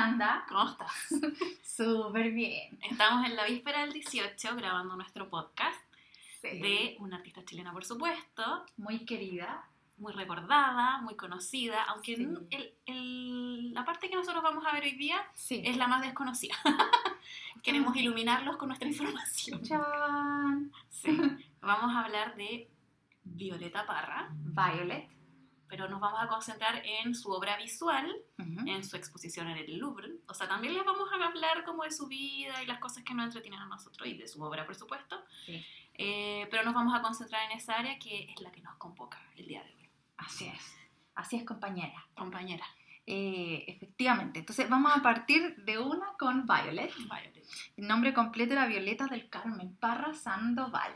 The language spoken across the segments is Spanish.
Fernanda. ¿Cómo estás? Súper bien. Estamos en la víspera del 18 grabando nuestro podcast Sí. de una artista chilena, por supuesto, Muy querida. muy recordada, muy conocida, aunque Sí. n- el- el- la parte que nosotros vamos a ver hoy día Sí. es la más desconocida. Queremos iluminarlos con nuestra información. Chan. Sí. Vamos a hablar de Violeta Parra, Violet. Pero nos vamos a concentrar en su obra visual, Ujú. en su exposición en el Louvre. O sea, también les vamos a hablar como de su vida y las cosas que nos entretienen a nosotros y de su obra, por supuesto. Sí. Eh, pero nos vamos a concentrar en esa área que es la que nos convoca el día de hoy. Así es. Así es, compañera. Compañera, Eh, efectivamente. Entonces vamos a partir de una con Violet. Violet. El nombre completo era Violeta del Carmen Parra Sandoval.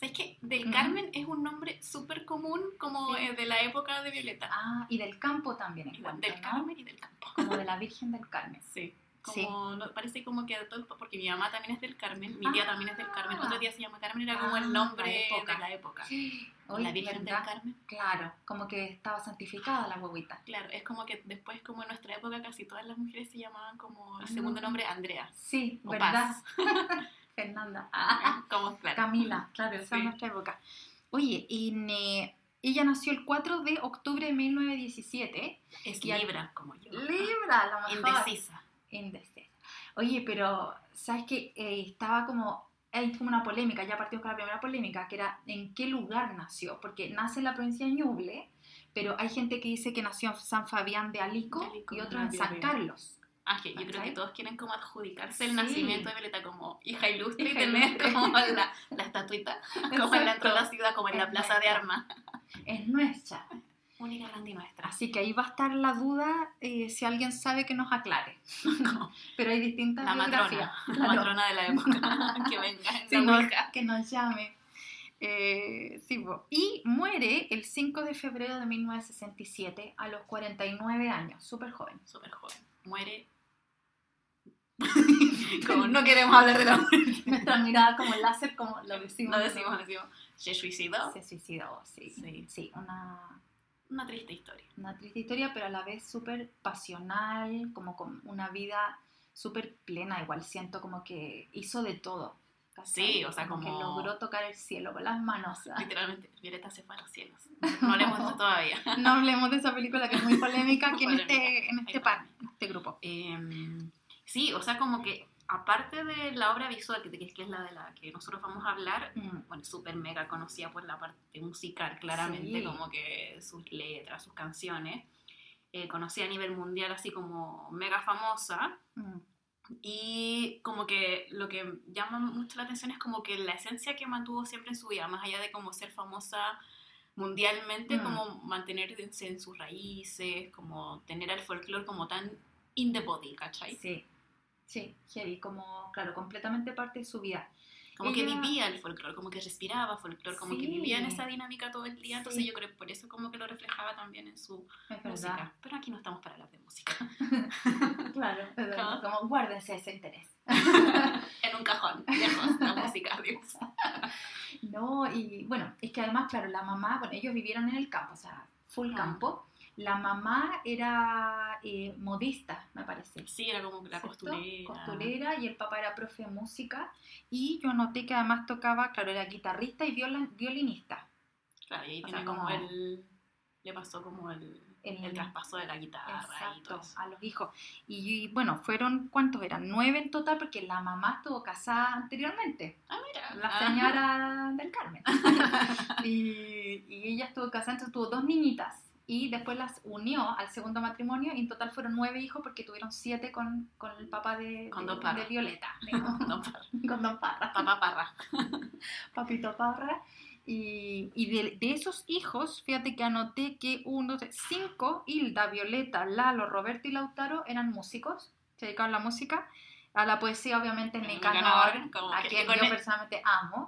¿Sabes qué? Del Ujú. Carmen es un nombre súper común como Sí. eh, de la época de Violeta. Ah, y del campo también encuentro, del ¿no? Carmen y del campo. Como de la Virgen del Carmen. Sí. Sí. Como, no- parece como que a todos, porque mi mamá también es del Carmen, mi tía Ah. también es del Carmen, otro día se llama Carmen, era como Ah, el nombre la época. de la época. Oye, la Virgen ¿verdad? del Carmen. Claro, como que estaba santificada la huevita. Claro, es como que después, como en nuestra época, casi todas las mujeres se llamaban como el Ah. segundo nombre Andrea. Sí, O ¿verdad? Paz. Fernanda. como, claro. Camila, claro, esa es nuestra época. Oye, y ne- ella nació el 4 de octubre de 1917. Es Y al- Libra, como yo. Libra, la mejor. Indecisa. Indecisa. Oye, pero, ¿sabes qué? Eh, estaba como, hay como una polémica, ya partimos con la primera polémica, que era en qué lugar nació, porque nace en la provincia de Ñuble, pero hay gente que dice que nació en San Fabián de Alico, De Alico, y otro ah, en San. Carlos. Ah, que yo creo que todos quieren como adjudicarse el Sí. nacimiento de Violeta como hija ilustre y tener como la, la estatuita, como en la, Exacto. en la ciudad, como en la plaza de armas. Es nuestra. Única grande y nuestra. Así que ahí va a estar la duda, eh, si alguien sabe que nos aclare. Pero hay distintas la matrona, la matrona de la época, que venga en Sí, que nos llame. Eh, sí, y muere el 5 de febrero de 1967 a los 49 años, súper joven. Súper joven. Muere. como no queremos hablar de la muerte. Nuestra mirada como láser, como lo decimos. No decimos, decimos. Se suicidó. Se suicidó, sí. Sí. Sí, una, Una triste historia. una triste historia, pero a la vez súper pasional, como con una vida súper plena. Igual siento como que hizo de todo. ¿Cachai? Sí, o sea, que como- logró tocar el cielo con las manos. Literalmente, Violeta se fue a los cielos. No le hemos visto todavía. No hablemos de esa película que es muy polémica aquí en este, en este, par- en este grupo. Eh, sí, o sea, como que aparte de la obra visual, que, que es la de la que nosotros vamos a hablar, Mm, bueno, súper mega conocida por la parte musical, claramente, Sí. como que sus letras, sus canciones, eh, conocida a nivel mundial así como mega famosa, mm. Y como que lo que llama mucho la atención es como que la esencia que mantuvo siempre en su vida, más allá de como ser famosa mundialmente, Mm. como mantenerse en sus raíces, como tener al folclore como tan in the body, ¿cachai? Sí, sí, heavy, como, claro, completamente parte de su vida. Como que vivía el folclore, como que respiraba folclore, como que vivía en esa dinámica todo el día, entonces Sí. yo creo que por eso como que lo reflejaba también en su Es música. verdad. Pero aquí no estamos para hablar de música. Claro, ¿Cómo? como guárdense ese interés. en un cajón, lejos, la música, Dios. No, y bueno, es que además, claro, la mamá, bueno, ellos vivieron en el campo, o sea, full Ah. campo. La mamá era eh, modista, me parece. Sí, era como la ¿cierto? costurera. Costurera y el papá era profe de música. Y yo noté que además tocaba, claro, era guitarrista y viola- violinista. Claro, y ahí tiene sea, como, como- el... Le pasó como el, El- el traspaso de la guitarra y todo eso. a los hijos. Y, bueno, fueron, ¿cuántos eran? Nueve en total porque la mamá estuvo casada anteriormente, Ah, mira. la Ah. señora del Carmen. y, y ella estuvo casada, entonces tuvo dos niñitas. Y después las unió al segundo matrimonio y en total fueron nueve hijos porque tuvieron siete con, con el papá de, Con de- Don Parra. de Violeta, digamos, Parra. con Don Parra. Papá Parra. Papito Parra. Y, y de, de esos hijos, fíjate que anoté que uno, cinco, Hilda, Violeta, Lalo, Roberto y Lautaro eran músicos, se dedicaban a la música, a la poesía obviamente Nicanor, Nicanor, a quien yo personalmente amo,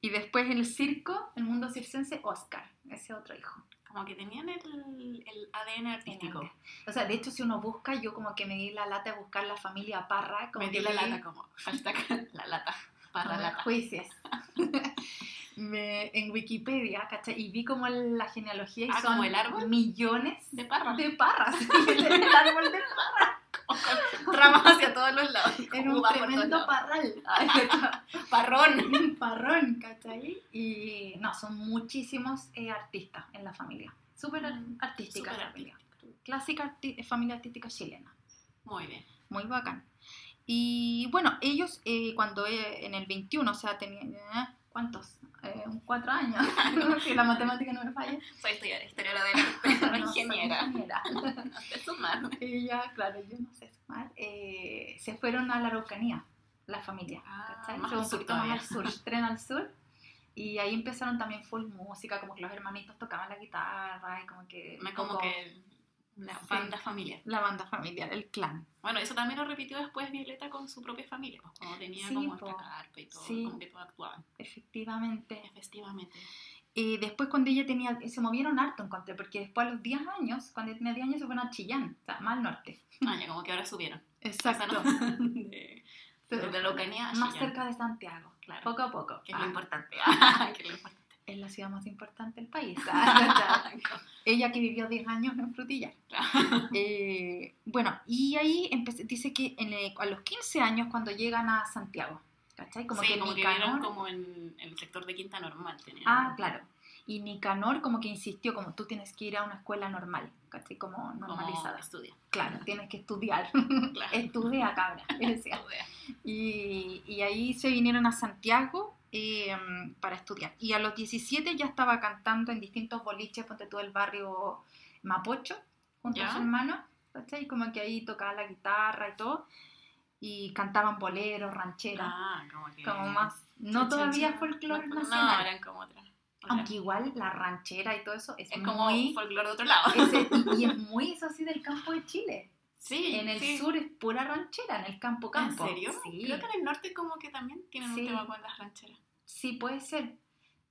y después el circo, el mundo circense, Oscar, ese otro hijo. Como que tenían el, el ADN artístico. O sea, de hecho, si uno busca, yo como que me di la lata de buscar la familia Parra, como Metí que la lata como hashtag la lata. Parra no me lata. juicies. Me- en Wikipedia, ¿cachai? Y vi como la genealogía y Ah, son ¿como el árbol? millones De parra. de parras. el árbol de parra. Ramas hacia todos los lados. Era un tremendo parral. Parrón. parrón, ¿cachai? Y no, son muchísimos eh, artistas en la familia. Súper ar- artística la familia. Clásica arti- familia artística chilena. Muy bien. Muy bacán. Y bueno, ellos eh, cuando eh, en el 21, o sea, tenían... eh, ¿Cuántos? Eh, un cuatro años. si la matemática no me falla. Soy historiadora, historiadora del arte, No, ingeniera. ingeniera. No sé sumar. Ella, claro, yo no sé sumar. eh, se fueron a la Araucanía, la familia. Ah, ¿cachai? Se un poquito más al sur, tren al sur. Y ahí empezaron también full música, como que los hermanitos tocaban la guitarra y como que... Me como poco que la Sí. banda familiar. La banda familiar, el clan. Bueno, eso también lo repitió después Violeta con su propia familia, pues cuando tenía Sí, como po. esta carpa y todo, Sí. como que todo actuaban. Efectivamente. Efectivamente. Y después cuando ella tenía, se movieron harto, encontré, porque después a los 10 años, cuando tenía 10 años, se fueron a Chillán, o sea, más al norte. Ah, ya como que ahora subieron. Exacto. De, Pero de Araucanía a más Chillán. cerca de Santiago, Claro. poco a poco. Que es lo Ah, importante. que es lo importante. Es la ciudad más importante del país. Ella que vivió 10 años en Frutillar. Eh, bueno, y ahí empecé- dice que en el- a los 15 años cuando llegan a Santiago, ¿cachai? Como sí, que como que Nicanor- vieron como en, el sector de Quinta Normal. Tenían, Ah, claro. Y Nicanor como que insistió, como tú tienes que ir a una escuela normal, ¿cachai? Como Como normalizada. estudia. Claro, tienes que estudiar. Claro. Estudia, cabra. Estudia. Y, y ahí se vinieron a Santiago eh, para estudiar. Y a los 17 ya estaba cantando en distintos boliches, ponte tú el barrio Mapocho, junto Ya. a su hermano, ¿cachai? Como que ahí tocaba la guitarra y todo. Y cantaban boleros, rancheras, Ah, como que... como más, no todavía folclore No, nacional. No, eran como otras. Aunque igual la ranchera y todo eso es, Es como muy... folclore de otro lado. y es muy eso así del campo de Chile. Sí, En el sí. sur es pura ranchera, en el campo campo. ¿En serio? Sí. Creo que en el norte como que también tienen Sí. un tema con las rancheras. Sí, puede ser.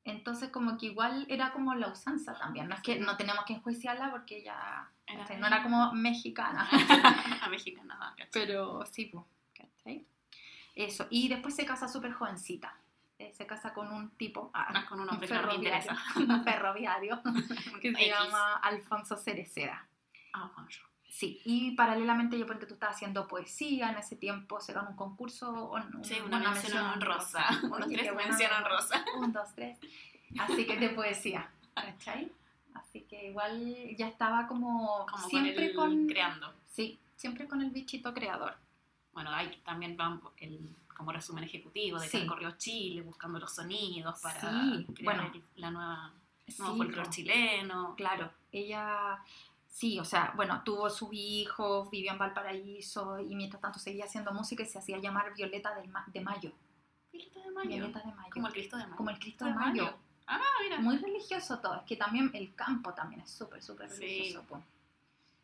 Entonces, como que igual era como la usanza también. No es que no tenemos que enjuiciarla porque ella Era ¿cachai? no era como mexicana. a mexicana, no, ¿cachai? Pero sí, pues. ¿cachai? Eso. Y después se casa súper jovencita. Eh, se casa con un tipo. ah, No con un un hombre que no me ferroviario. un ferroviario que se X. llama Alfonso Cereceda. Ah, Juancho. Sí, y paralelamente yo porque tú estabas haciendo poesía en ese tiempo, se ganó un concurso. un- Sí, una mención honrosa. Unos tres mención honrosa. Un, dos, tres. Así que de poesía, ¿cachai? Así que igual ya estaba como, Como siempre con el con, creando. Sí, siempre con el bichito creador. Bueno, hay también van el como resumen ejecutivo de que Sí. recorrió Chile buscando los sonidos para Sí, crear bueno. la nueva Sí, nuevo folclore po. chileno. Claro, ella, sí, o sea, bueno, tuvo sus hijos, vivió en Valparaíso y mientras tanto seguía haciendo música y se hacía llamar Violeta del Ma- de Mayo. Cristo de Mayo. Violeta de Mayo. Como el Cristo de Mayo. Como el Cristo de Mayo. Ah, mira. Muy religioso todo, es que también el campo también es súper, súper Sí. religioso. po.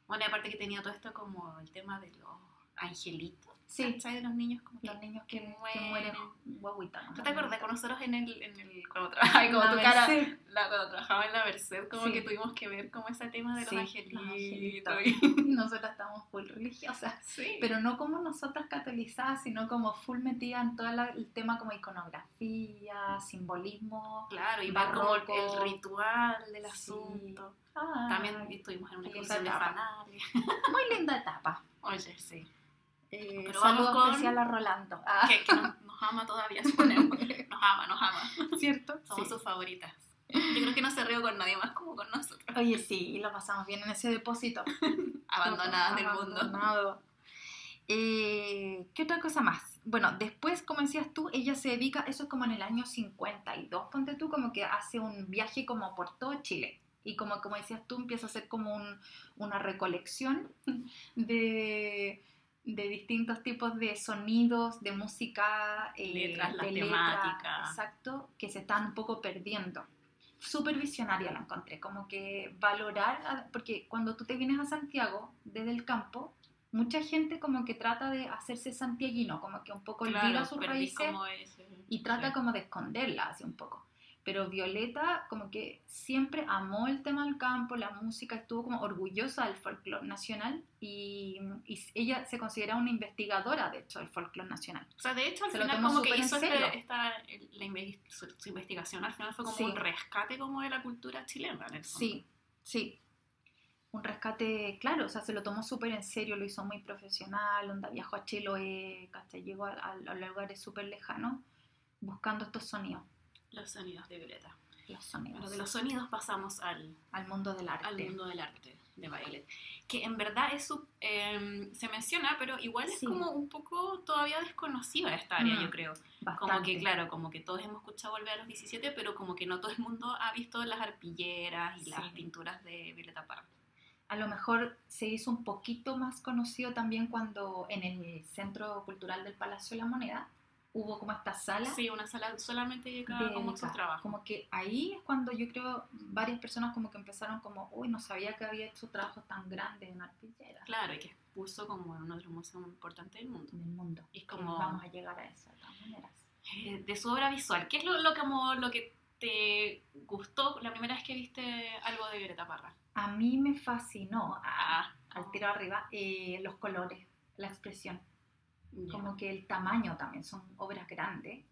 Bueno, y aparte que tenía todo esto como el tema de los angelitos. Sí. ¿cachai? De los niños como que Los niños que, que que mueren mueren. ¿Tú te acuerdas con nosotros en el, en el cuando trabajaba como La tu cara, Merced. la, cuando trabajaba en la Merced, como Sí. que tuvimos que ver como ese tema de los Sí, angelitos. Nosotras estamos full religiosas. Sí. Pero no como nosotras catolizadas, sino como full metida en todo el tema como iconografía, simbolismo. Claro, y ver como el, ritual del asunto. Ah, También estuvimos en una exposición de. Muy linda etapa. Oye, sí. Eh, Pero vamos con- especial a Rolando. Ah, Que, que nos, nos ama todavía, suponemos. Nos ama, nos ama. ¿Cierto? Somos Sí. sus favoritas. Yo creo que no se rió con nadie más como con nosotros. Oye, sí, y lo pasamos bien en ese depósito. Abandonadas del mundo. Abandonado. Eh, ¿Qué otra cosa más? Bueno, después, como decías tú, ella se dedica, eso es como en el año 52, ponte tú, como que hace un viaje como por todo Chile. Y como, como decías tú, empieza a hacer como un- una recolección de, de distintos tipos de sonidos, de música, eh, Letras, las de temáticas. exacto, que se están un poco perdiendo. Súper visionaria la encontré, como que valorar, a- porque cuando tú te vienes a Santiago desde el campo, mucha gente como que trata de hacerse santiaguino, como que un poco olvida Claro, sus raíces y trata sí. como de esconderla así un poco. Pero Violeta como que siempre amó el tema del campo, la música, estuvo como orgullosa del folclore nacional y, y ella se considera una investigadora, de hecho, del folclore nacional. O sea, de hecho, al Se final como que hizo este- esta, la su, su investigación al final fue como Sí. un rescate como de la cultura chilena en el fondo. Sí, sí. un rescate, claro, o sea, se lo tomó súper en serio, lo hizo muy profesional, onda viajó a Chiloé, ¿cachai? Llegó a, a- a lugares súper lejanos buscando estos sonidos, Los sonidos de Violeta. los sonidos, Bueno, de los sonidos pasamos al, al mundo del arte. al mundo del arte de Violet. Que en verdad eso eh, se menciona, pero igual es Sí. como un poco todavía desconocida esta área, Mm, yo creo. Como Bastante. que, claro, como que todos hemos escuchado Volver a los 17, pero como que no todo el mundo ha visto las arpilleras y las Sí. pinturas de Violeta Parra. A lo mejor se hizo un poquito más conocido también cuando en el Centro Cultural del Palacio de la Moneda hubo como esta sala Sí, una sala solamente dedicada de- como a sus trabajos. Como que ahí es cuando yo creo varias personas como que empezaron como, uy, no sabía que había hecho trabajos tan grandes en arpillera Claro, y que expuso como en uno de los museos más importantes del mundo. en el mundo. Y es como- Vamos a llegar a eso de todas maneras. Eh, de su obra visual, ¿qué es lo, lo, como, lo que te gustó la primera vez que viste algo de Violeta Parra? A mí me fascinó, Ah, al tiro arriba, eh, los colores, la expresión. Como que el tamaño también son obras grandes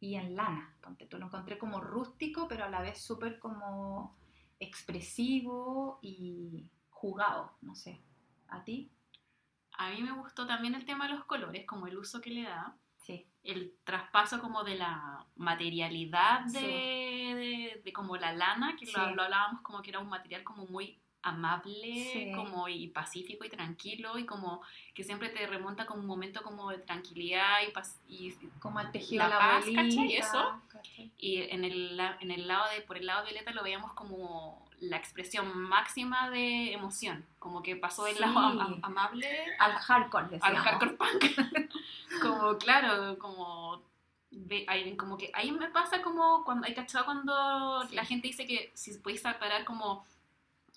y en lana, ponte tú lo encontré como rústico pero a la vez súper como expresivo y jugado, no sé, ¿a ti? A mí me gustó también el tema de los colores, como el uso que le da, Sí, el traspaso como de la materialidad de, Sí. de, de como la lana, que Sí. lo, lo hablábamos como que era un material como muy amable Sí. como y pacífico y tranquilo y como que siempre te remonta como un momento como de tranquilidad y, paz- y, como el tejido La la paz, ¿cachai? Eso. ¿cachai? y en el, en el lado de por el lado de Violeta lo veíamos como la expresión máxima de emoción como que pasó del Sí. lado am- am- amable Al hardcore, al hardcore punk. como, claro, como. como que ahí me pasa como cuando hay cachado cuando Sí. la gente dice que si podéis separar como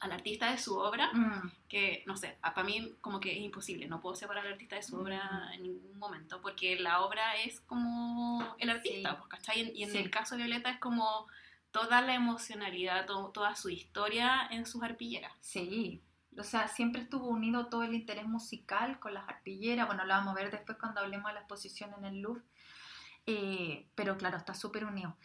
al artista de su obra, Mm, que no sé, para mí como que es imposible, no puedo separar al artista de su obra Mm. en ningún momento, porque la obra es como el artista, Sí. pues, ¿cachai? Y en- Y en Sí. el caso de Violeta es como toda la emocionalidad, to- toda su historia en sus arpilleras. sí, o sea, siempre estuvo unido todo el interés musical con las arpilleras, bueno, lo vamos a ver después cuando hablemos de la exposición en el Louvre, Eh, pero claro, está súper unido.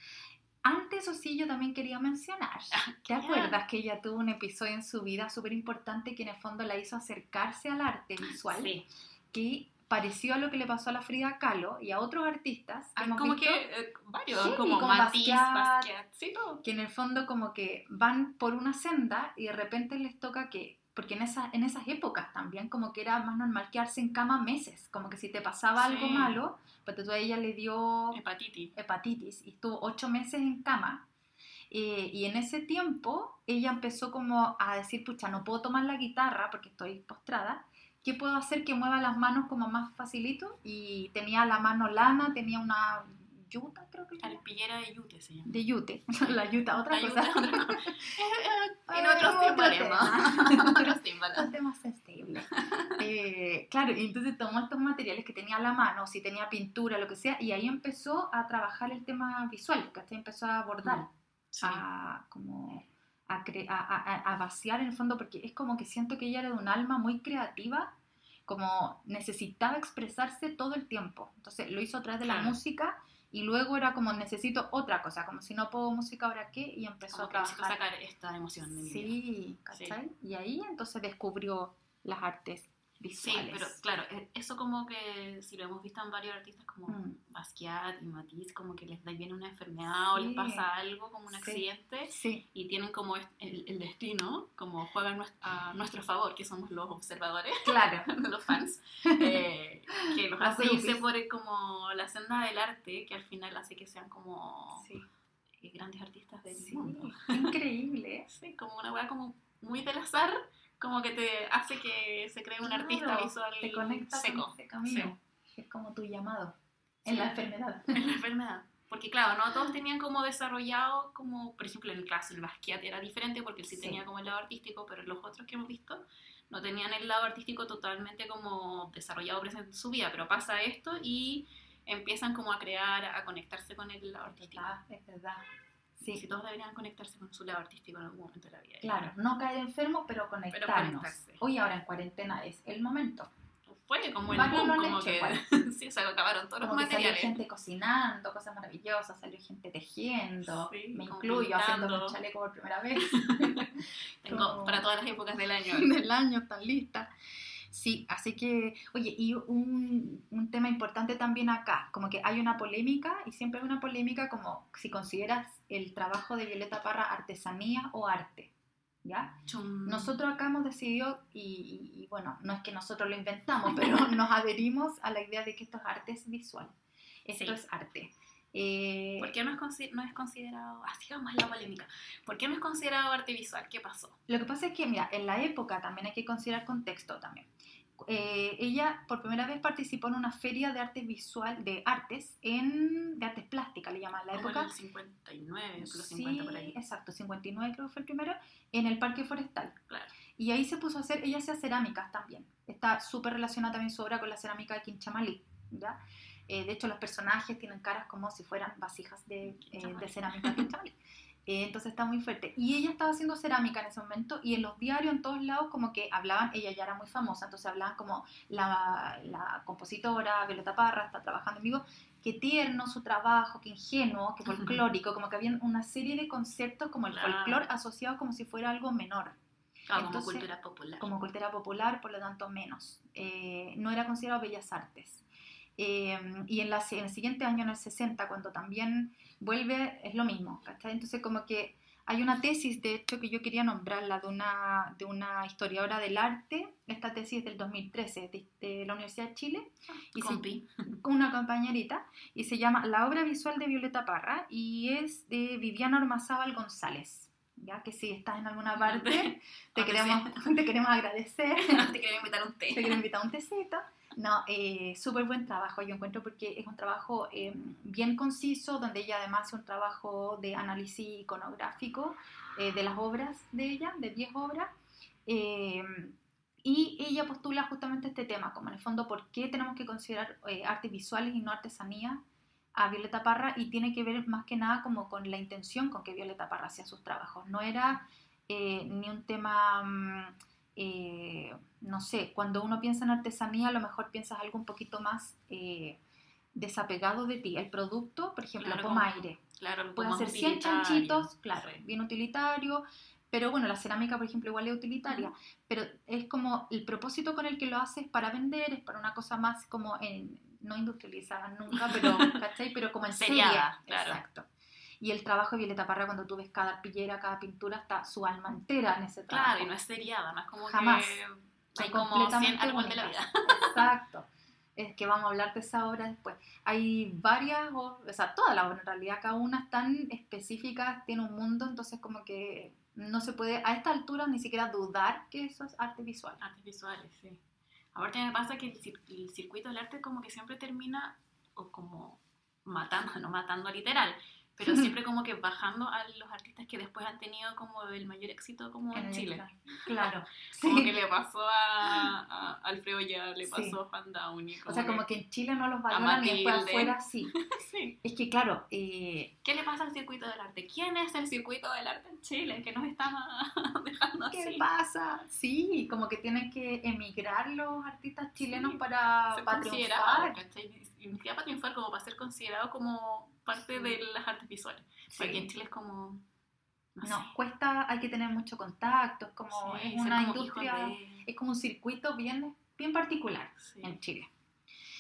Antes, eso sí, yo también quería mencionar. ¿Te Ya. acuerdas que ella tuvo un episodio en su vida súper importante que en el fondo la hizo acercarse al arte visual? Sí. Que pareció a lo que le pasó a la Frida Kahlo y a otros artistas. Ah, como visto, que eh, varios, Sí, como, como Matisse, Basquiat. Basquiat, sí, todo. que en el fondo como que van por una senda y de repente les toca que, porque en, esa, en esas épocas también como que era más normal quedarse en cama meses, como que si te pasaba Sí. algo malo, pues tú a ella le dio Hepatitis. hepatitis y estuvo ocho meses en cama. Eh, y en ese tiempo ella empezó como a decir, pucha, no puedo tomar la guitarra porque estoy postrada. ¿Qué puedo hacer que mueva las manos como más facilito? Y tenía la mano lana, tenía una yuta, creo que era. Arpillera de yute se llama. De yute, la yuta, otra La cosa. yuta, otra cosa. Tiene otros otro. Un tema sensible. Eh, claro, y entonces tomó estos materiales que tenía a la mano, si tenía pintura, lo que sea, y ahí empezó a trabajar el tema visual, que empezó a abordar, Sí. a como a, cre- a, a- a vaciar en el fondo, porque es como que siento que ella era de un alma muy creativa, como necesitaba expresarse todo el tiempo. Entonces lo hizo a través de la Claro. música y luego era como necesito otra cosa, como si no puedo música ahora qué, y empezó Como a trabajar. sacar esta emoción de mi vida. Sí. Y ahí entonces descubrió las artes Sí, pero claro, e- eso como que si lo hemos visto en varios artistas como Mm. Basquiat y Matisse, como que les da viene una enfermedad o les pasa algo, como un accidente, Sí, y tienen como el, el destino, como juegan a nuestro favor, que somos los observadores, claro. los fans, eh, que los hace irse por el- como la senda del arte, que al final hace que sean como eh, grandes artistas del sí. mundo. Increíble. Sí, como una weá como muy del azar, como que te hace que se cree un Claro, artista visual Te conecta seco con ese camino. Es como tu llamado en Sí. la enfermedad. en la enfermedad. Porque claro, no todos tenían como desarrollado, como por ejemplo en el caso del Basquiat era diferente porque él sí, Sí. tenía como el lado artístico, pero los otros que hemos visto no tenían el lado artístico totalmente como desarrollado presente en su vida, pero pasa esto y empiezan como a crear, a conectarse con el lado Es artístico. verdad, es verdad. Sí, Sí, todos deberían conectarse con su lado artístico en algún momento de la vida. claro. No caer enfermo, pero conectarnos. conectarse. Hoy ahora en cuarentena es el momento. Fue como el boom, como hecho que sí, se acabaron todos los Como salió materiales. gente cocinando, cosas maravillosas, salió gente tejiendo, Sí, me incluyo haciendo un chaleco por primera vez. Tengo como- para todas las épocas del año. del año, están listas. Sí, así que, oye, y un, un tema importante también acá, como que hay una polémica, y siempre hay una polémica como si consideras el trabajo de Violeta Parra artesanía o arte, ¿ya? Chum. Nosotros acá hemos decidido, y, y- y bueno, no es que nosotros lo inventamos, pero nos adherimos a la idea de que esto es arte es visual, esto Sí. es arte. Eh, ¿Por qué no es, no es considerado, así vamos a la polémica, ¿por qué no es considerado arte visual? ¿Qué pasó? Lo que pasa es que, mira, en la época también hay que considerar contexto también. Eh, ella por primera vez participó en una feria de arte visual, de artes, en, de artes plásticas, le llaman la Como en época. el 59, los Sí, 50 por ahí. exacto, 59 creo que fue el primero, en el Parque Forestal. Claro. Y ahí se puso a hacer, ella hacía cerámicas también. Está súper relacionada también su obra con la cerámica de Quinchamalí, ¿ya? Eh, de hecho, los personajes tienen caras como si fueran vasijas de, eh, de cerámica. Eh, entonces está muy fuerte. Y ella estaba haciendo cerámica en ese momento y en los diarios, en todos lados, como que hablaban, ella ya era muy famosa, entonces hablaban como la, la compositora Violeta Parra está trabajando en vivo, qué tierno su trabajo, qué ingenuo, qué folclórico, como que había una serie de conceptos como el Claro. folclore asociado como si fuera algo menor como Entonces, cultura popular. como cultura popular, por lo tanto menos. Eh, no era considerado bellas artes. Eh, y en, la, en el siguiente año, en el 60, cuando también vuelve, es lo mismo. ¿cachai? Entonces como que hay una tesis, de hecho, que yo quería nombrarla, de una, de una historiadora del arte. Esta tesis es del 2013, de, de la Universidad de Chile. Y se- Compi. una compañerita y se llama La obra visual de Violeta Parra y es de Viviana Ormazábal González. Ya que si estás en alguna parte, te Donde queremos, te queremos agradecer, Te quería invitar un té. te quiero invitar un tecito. No, eh, súper buen trabajo, yo encuentro, porque es un trabajo eh, bien conciso, donde ella además hace un trabajo de análisis iconográfico eh, de las obras de ella, de 10 obras. eh, y ella postula justamente este tema, como en el fondo, ¿por qué tenemos que considerar artes visuales y no artesanía a Violeta Parra? Y tiene que ver más que nada como con la intención con que Violeta Parra hacía sus trabajos. No era ni un tema, mm, eh, no sé, cuando uno piensa en artesanía, a lo mejor piensas algo un poquito más eh, desapegado de ti. El producto, por ejemplo, Claro, la como- pomaire. Claro, Pueden como ser 100 utilitario. chanchitos, claro, Sí. bien utilitario, pero bueno, la cerámica, por ejemplo, igual es utilitaria, pero es como el propósito con el que lo haces para vender, es para una cosa más como en, no industrializada nunca, pero, ¿cachai? Pero como en claro. exacto. Y el trabajo de Violeta Parra, cuando tú ves cada arpillera, cada pintura, está su alma entera en ese trabajo. Claro, y no es seriada, no es como Jamás. que hay como 100 completamente árboles de la vida. Exacto. Es que vamos a hablar de esa obra después. Hay varias, o o sea, todas las obras en realidad, cada una es tan específica, tiene un mundo, entonces como que no se puede a esta altura ni siquiera dudar que eso es arte visual. Artes visuales, sí. Aparte me pasa que el, el circuito del arte como que siempre termina o como matando, no matando literal, pero siempre como que bajando a los artistas que después han tenido como el mayor éxito como en, el- Chile. Claro. Como Sí. que le pasó a, a Alfredo Ya, le Sí. pasó a Juan Downey. O sea, como que en Chile no los valoran y después afuera sí. sí. Es que claro, eh, ¿Qué le pasa al circuito del arte? ¿Quién es el circuito del arte en Chile que nos está dejando ¿qué así? pasa? Sí, como que tienen que emigrar los artistas chilenos para, Ser para considerado, triunfar. ni siquiera para triunfar, como para ser considerado como parte de las artes visuales. Porque Sí. en Chile es como. No, No, sé. cuesta, hay que tener mucho contacto, es como Sí, es una como industria, de- es como un circuito bien, bien particular Sí. en Chile.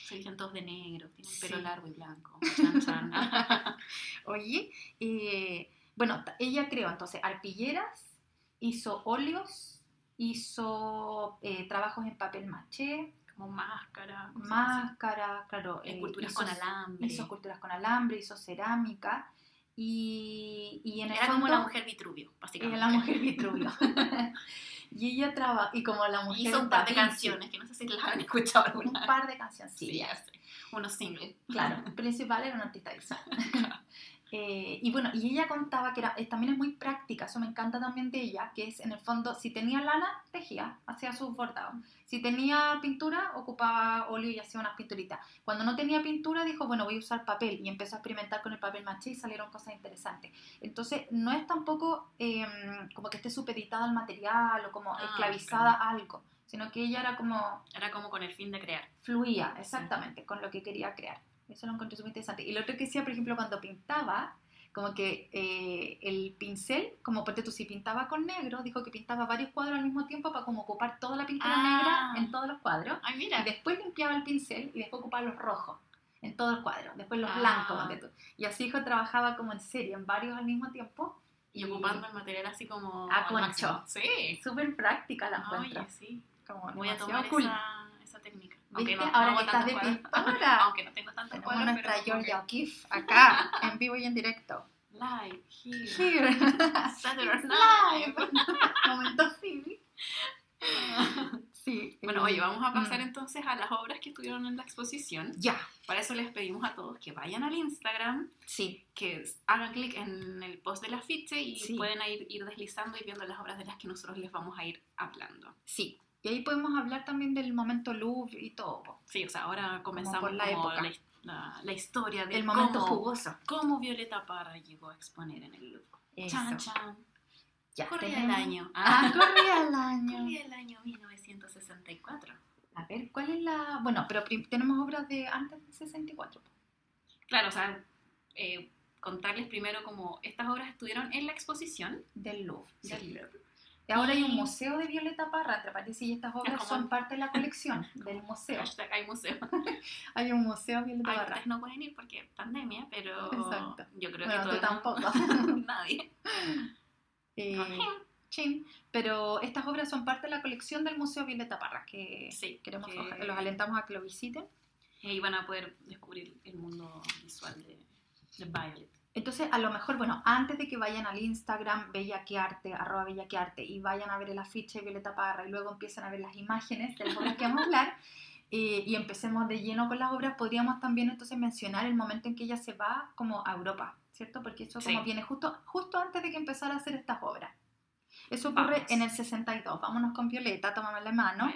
Se todos de negro, tienen pelo largo y blanco. Chan, chan. Oye, eh, bueno, ella creó entonces arpilleras, hizo óleos, hizo eh, trabajos en papel maché, como máscara. cosas máscaras, claro, así. eh, Esculturas hizo- con alambre. hizo esculturas con alambre, hizo cerámica y, y en el Era como fondo- la mujer Vitruvio, básicamente. es la mujer Vitruvio. y ella trabaja, y como la mujer Hizo un par de Vinci, canciones que no sé si las han escuchado Un alguna vez. par de canciones, Sí, sí. Unos singles. claro. Principal era una artista visual. Eh, y bueno, y ella contaba que era, eh, también es muy práctica, eso me encanta también de ella, que es en el fondo, si tenía lana, tejía, hacía sus bordados. Si tenía pintura, ocupaba óleo y hacía unas pinturitas. Cuando no tenía pintura, dijo, bueno, voy a usar papel y empezó a experimentar con el papel maché y salieron cosas interesantes. Entonces, no es tampoco eh, como que esté supeditada al material o como Ah, esclavizada a algo. sino que ella era como Era como con el fin de crear. fluía exactamente con lo que quería crear. Eso lo encontré súper interesante. Y lo otro que decía, por ejemplo, cuando pintaba, como que eh, el pincel, como porque tú si pintaba con negro, dijo que pintaba varios cuadros al mismo tiempo para como ocupar toda la pintura Ah. negra en todos los cuadros. Ay, Y mira. después limpiaba el pincel y después ocupaba los rojos en todo el cuadro. Después los Ah. blancos. ponte tú. Y así hijo trabajaba como en serie, en varios al mismo tiempo. Y ocupando el material así como. A al concho. Sí. Súper práctica la encuentro. Oye, sí. Como Voy a tomar cool. esa, esa técnica. ¿Viste? no, no Ahora que estás de pintora. Aunque no tengo Tenemos cuadros, nuestra pero Georgia O'Keeffe acá, en vivo y en directo. Live, here, Here. Saturday Live. Momento Phoebe. Sí. Bueno, oye, vamos a pasar mm. entonces a las obras que estuvieron en la exposición. Ya, Para eso les pedimos a todos que vayan al Instagram, sí. que hagan clic en el post del afiche y Sí. pueden ir, ir deslizando y viendo las obras de las que nosotros les vamos a ir hablando. Sí. Y ahí podemos hablar también del momento Louvre y todo. po. Sí, o sea, ahora comenzamos por la como época. la, la- la historia de El momento cómo, jugoso. cómo Violeta Parra llegó a exponer en el Louvre. Eso. Chan, chan. Ya Corría el año. Ah, corría el año. Corría el año 1964. A ver, ¿cuál es la...? Bueno, pero tenemos obras de antes del 64. po. Claro, o sea, eh, contarles primero como estas obras estuvieron en la exposición Del Louvre. del sí. Louvre. Y ahora hay un museo de Violeta Parra, entre paréntesis, y estas obras como- son parte de la colección del museo. Hashtag hay museo. Hay un museo Violeta Ay, Parra. ustedes no pueden ir porque pandemia, pero Exacto. yo creo Bueno, que tú tampoco. Nadie. Eh, chin. Pero estas obras son parte de la colección del Museo Violeta Parra, que Sí, queremos, que- los alentamos a que lo visiten. Y van a poder descubrir el mundo visual de, de Violet. Entonces, a lo mejor, bueno, antes de que vayan al Instagram bellaquearte, arroba bellaquearte, y vayan a ver el afiche de Violeta Parra y luego empiecen a ver las imágenes de las obras que vamos a hablar, eh, y empecemos de lleno con las obras, podríamos también entonces mencionar el momento en que ella se va como a Europa, ¿cierto? Porque eso como Sí. viene justo, justo antes de que empezara a hacer estas obras. Eso ocurre Vamos. en el 62. Vámonos con Violeta, tómame la mano.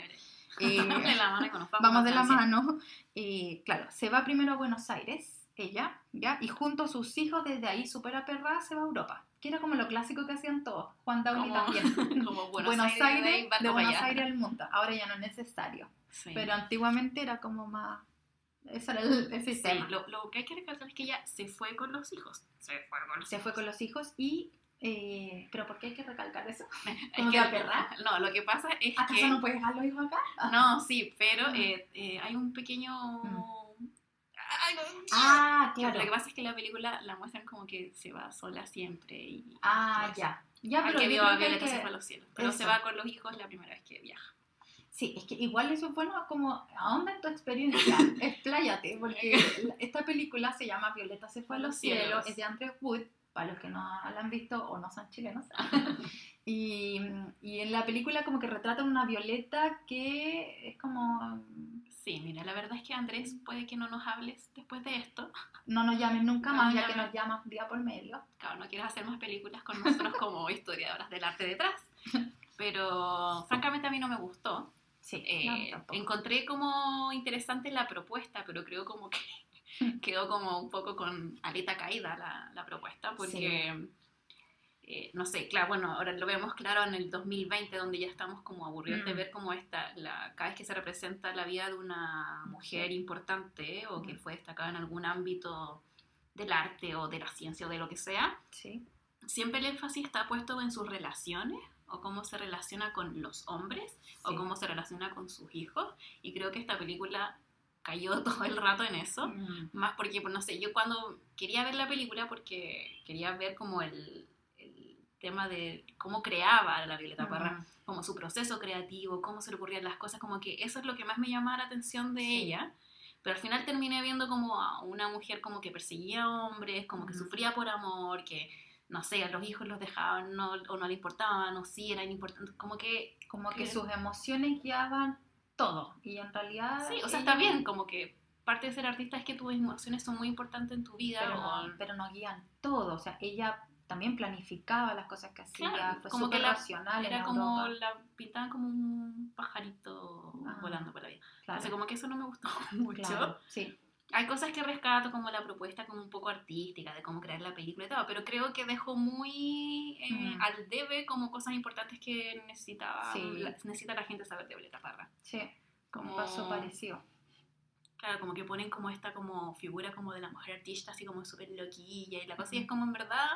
Eh, de la mano y nos vamos, de la mano. Eh, claro, se va primero a Buenos Aires, ella, ¿ya? Y junto a sus hijos, desde ahí, súper aperrada, se va a Europa. Que era como lo clásico que hacían todos. Juan Como- también. Como Buenos, Buenos, Aires, Aires, de de Buenos. Aires al mundo. Ahora ya no es necesario. Sí. Pero antiguamente era como más... Ese era el, el Sí, sistema. lo, lo que hay que recalcar es que ella se fue con los hijos. Se fue con los Se fue con los hijos y... eh, ¿Pero por qué hay que recalcar eso? Es como que- de aperrar. No, lo que pasa es ¿Acaso que... no puedes dejar los hijos acá? No, sí, pero Ah. eh, eh, hay un pequeño... Ay, no. Ah, Lo que claro. pasa es que la película la muestran como que se va sola siempre y... Ah, ya. Ya, pero que a Violeta que- se fue a los cielos. Pero se eso. va con los hijos la primera vez que viaja. Sí, es que igual eso es bueno como ahonda en tu experiencia, expláyate, porque esta película se llama Violeta se fue a los cielos, es de Andrew Wood, para los que no la han visto o no son chilenos. y, y en la película como que retratan una Violeta que es como, Sí, mira, la verdad es que Andrés puede que no nos hables después de esto. no nos llames nunca No más, ya que nos llamas día por medio. Claro, no quieres hacer más películas con nosotros como historiadoras del arte detrás. Pero francamente a mí no me gustó. Sí, Eh, no, encontré como interesante la propuesta, pero creo como que quedó como un poco con aleta caída la, la propuesta, porque, eh, no sé, claro, bueno, ahora lo vemos claro en el 2020, donde ya estamos como aburridos de Mm. ver como esta, la, cada vez que se representa la vida de una mujer importante o que Mm. fue destacada en algún ámbito del arte o de la ciencia o de lo que sea, Sí, siempre el énfasis está puesto en sus relaciones o cómo se relaciona con los hombres o cómo se relaciona con sus hijos. Y creo que esta película cayó todo el rato en eso. Mm, Más porque, pues, no sé, yo cuando quería ver la película porque quería ver como el tema de cómo creaba la Violeta Parra, mm, como su proceso creativo, cómo se le ocurrían las cosas, como que eso es lo que más me llamaba la atención de Sí. ella. Pero al final terminé viendo como a una mujer como que perseguía hombres, como que Ujú. sufría por amor, que no sé, a los hijos los dejaban no, o no le importaban, o sí eran importantes, como que Como que que- sus emociones guiaban todo, y en realidad... Sí, o sea, está bien, como que parte de ser artista es que tus emociones son muy importantes en tu vida. pero o- pero no guían todo. O sea, ella también planificaba las cosas que hacía, Claro, fue como que la- racional en era como, Europa. la pintaban como un pajarito Ah, volando por la vida. Claro, Entonces, como que eso no me gustó mucho. claro, sí. hay cosas que rescato como la propuesta como un poco artística de cómo crear la película y todo, pero creo que dejó muy eh, Mm. al debe como cosas importantes que necesitaba, Sí. la- necesita la gente saber de Violeta Parra. Sí, Como, como pasó parecido. Claro, como que ponen como esta como figura como de la mujer artista, así como súper loquilla y la cosa, y es como en verdad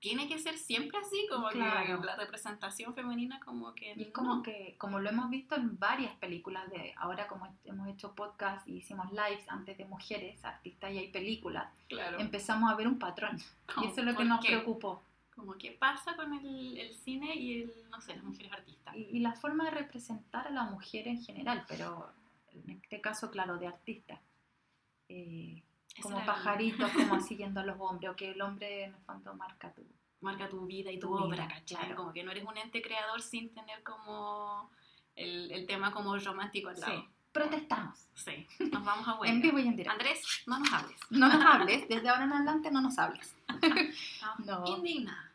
tiene que ser siempre así, como Claro. que la representación femenina como que... Y es como no. que, como lo hemos visto en varias películas de, ahora como hemos hecho podcast y hicimos lives antes de mujeres, artistas y hay películas, Claro. empezamos a ver un patrón. Y eso es lo que ¿por nos qué? preocupó. Como que pasa con el, el cine y el, no sé, las mujeres artistas. Y, y la forma de representar a la mujer en general, pero en este caso, claro, de artista. Eh, como pajaritos, como siguiendo a los hombres, o que el hombre en el fondo marca tu. marca tu vida y tu, Tu obra, vida, ¿cachai? claro. Como que no eres un ente creador sin tener como el, el tema como romántico al lado. Sí. Protestamos. Sí, nos vamos a huelga. En vivo y en directo. Andrés, no nos hables. No nos hables, desde ahora en adelante no nos hables. No. No. Indigna.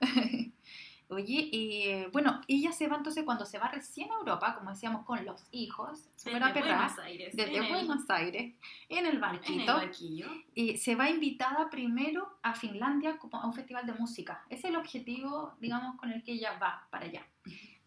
Oye, eh, bueno, ella se va entonces cuando se va recién a Europa, como decíamos, con los hijos, Desde Buenos Aires. desde en el- Buenos Aires, en el En el barquito, barquillo. y se va invitada primero a Finlandia como a un festival de música. Es el objetivo, digamos, con el que ella va para allá.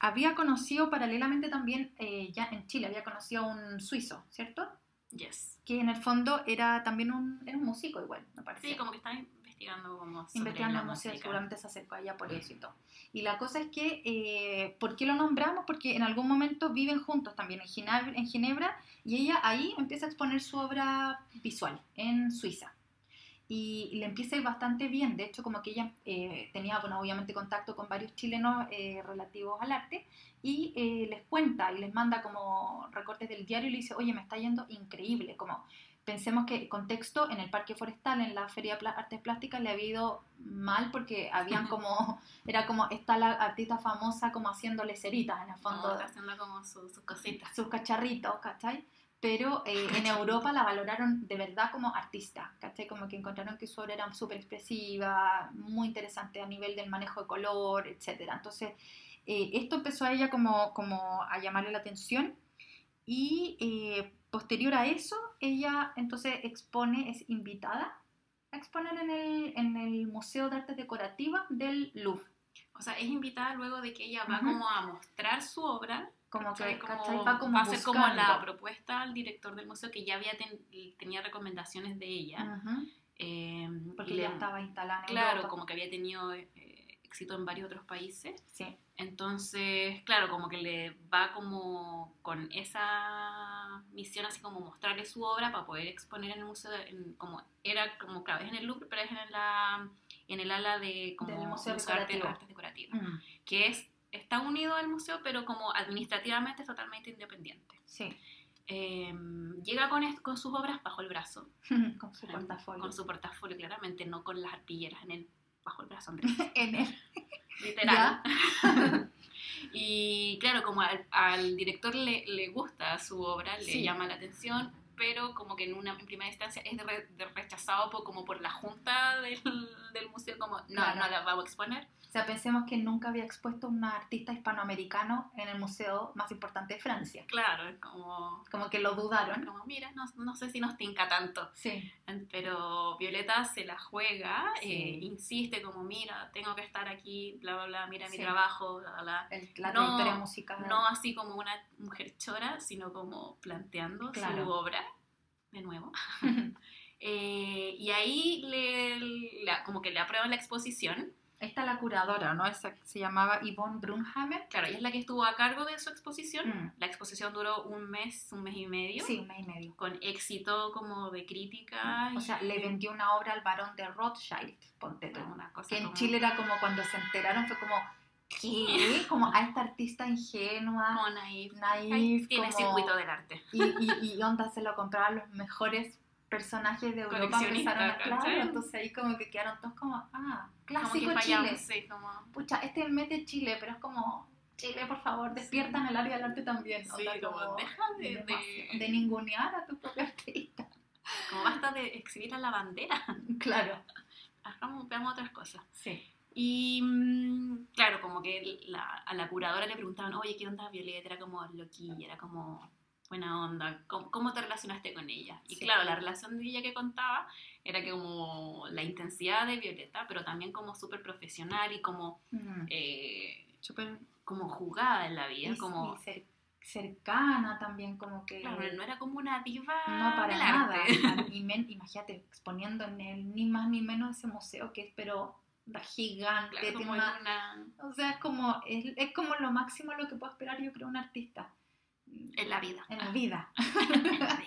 Había conocido paralelamente también, eh, ya en Chile, había conocido a un suizo, ¿cierto? Yes. Que en el fondo era también un, era un músico igual, me parece. Sí, como que estaba investigando como investigando música. seguramente se acercó a ella por eso y todo. Y la cosa es que, eh, ¿por qué lo nombramos? Porque en algún momento viven juntos también en Ginebra, en Ginebra y ella ahí empieza a exponer su obra visual en Suiza. Y le empieza a ir bastante bien, de hecho como que ella eh, tenía, bueno, obviamente contacto con varios chilenos eh, relativos al arte y eh, les cuenta y les manda como recortes del diario y le dice, oye, me está yendo increíble, como pensemos que el contexto en el Parque Forestal, en la Feria de Artes Plásticas, le había ido mal porque habían como, era como, está la artista famosa como haciéndole ceritas en el fondo, está haciendo como su- sus cositas. sus cacharritos, ¿cachai? Pero eh, en Europa la valoraron de verdad como artista, ¿cachai? Como que encontraron que su obra era súper expresiva, muy interesante a nivel del manejo de color, etc. Entonces, eh, esto empezó a ella como, como a llamarle la atención y eh, posterior a eso, ella entonces expone, es invitada a exponer en el, en el Museo de Artes Decorativas del Louvre. O sea, es invitada luego de que ella va como a mostrar su obra. Como que. Como- ¿cachai? Va como va a ser como la propuesta al director del museo que ya había ten- tenía recomendaciones de ella. Eh, Porque le- ya estaba instalada en Claro, Europa. como que había tenido eh, éxito en varios otros países. Sí. Entonces, claro, como que le va como con esa misión así como mostrarle su obra para poder exponer en el museo, de- en- como era como, claro, es en el Louvre, pero es en la en el ala de como Del museo de arte- artes decorativas, Mm, que es está unido al museo, pero como administrativamente es totalmente independiente. Sí, Eh, llega con, con sus obras bajo el brazo, con su portafolio. con su portafolio claramente, no con las arpilleras en el bajo el brazo, Andrés. En el- literal. y claro, como al, al director le, le gusta su obra, le Sí. llama la atención, pero como que en una en primera instancia es re- de rechazado por, como por la junta del, del museo, como no, Claro. no la vamos a exponer. O sea, pensemos que nunca había expuesto un artista hispanoamericano en el museo más importante de Francia. Claro, como, Como que lo dudaron. como mira, no, no sé si nos tinca tanto. Sí. Pero Violeta se la juega, Sí. eh, insiste como, mira, tengo que estar aquí, bla, bla, bla, mira mi Sí. trabajo, bla, bla. El- la No, trayectoria musical. No así como una mujer chora, sino como planteando Claro. su obra. Eh, y ahí le, la- como que le aprueban la exposición. Esta la curadora, ¿no? Esa que se llamaba Yvonne Brunhammer. Claro, ella es la que estuvo a cargo de su exposición. Mm. La exposición duró un mes, un mes y medio. Sí, un mes y medio. Con éxito como de crítica. O sea, y- le vendió una obra al varón de Rothschild, ponte tú. una cosa Que en como- Chile era como cuando se enteraron, fue como, ¿qué? Como a esta artista ingenua, como Ahí tiene como- circuito del arte. y, y, y onda se lo compraban los mejores personajes de Europa empezaron a claro, entonces ahí como que quedaron todos como ah Como clásico que fallamos, Chile sí, como... pucha este es el mes de Chile pero es como Chile por favor despierta en el área del arte también Sí, como, deja de- de- demasiado- de ningunear a tu propio artista Como basta de exhibir a la bandera. claro Hagamos, veamos otras cosas. sí Y mm, claro, como que la- a la curadora le preguntaban, oye, ¿qué onda Violeta? Era como loquilla, era como buena onda, ¿cómo, cómo te relacionaste con ella? Y Sí. claro, la relación de ella que contaba era que como la intensidad de Violeta, pero también como súper profesional y como, Mm. eh, Súper como jugada en la vida, y- como... y cer- cercana también, como que... Claro, no era como una diva No, para del nada. arte. Imagínate, exponiendo en el ni más ni menos ese museo que es, pero gigante, Claro, tiene como en una- una... o sea, es como, es, es como lo máximo lo que puedo esperar, yo creo, un artista. En la vida. En la vida. En la vida.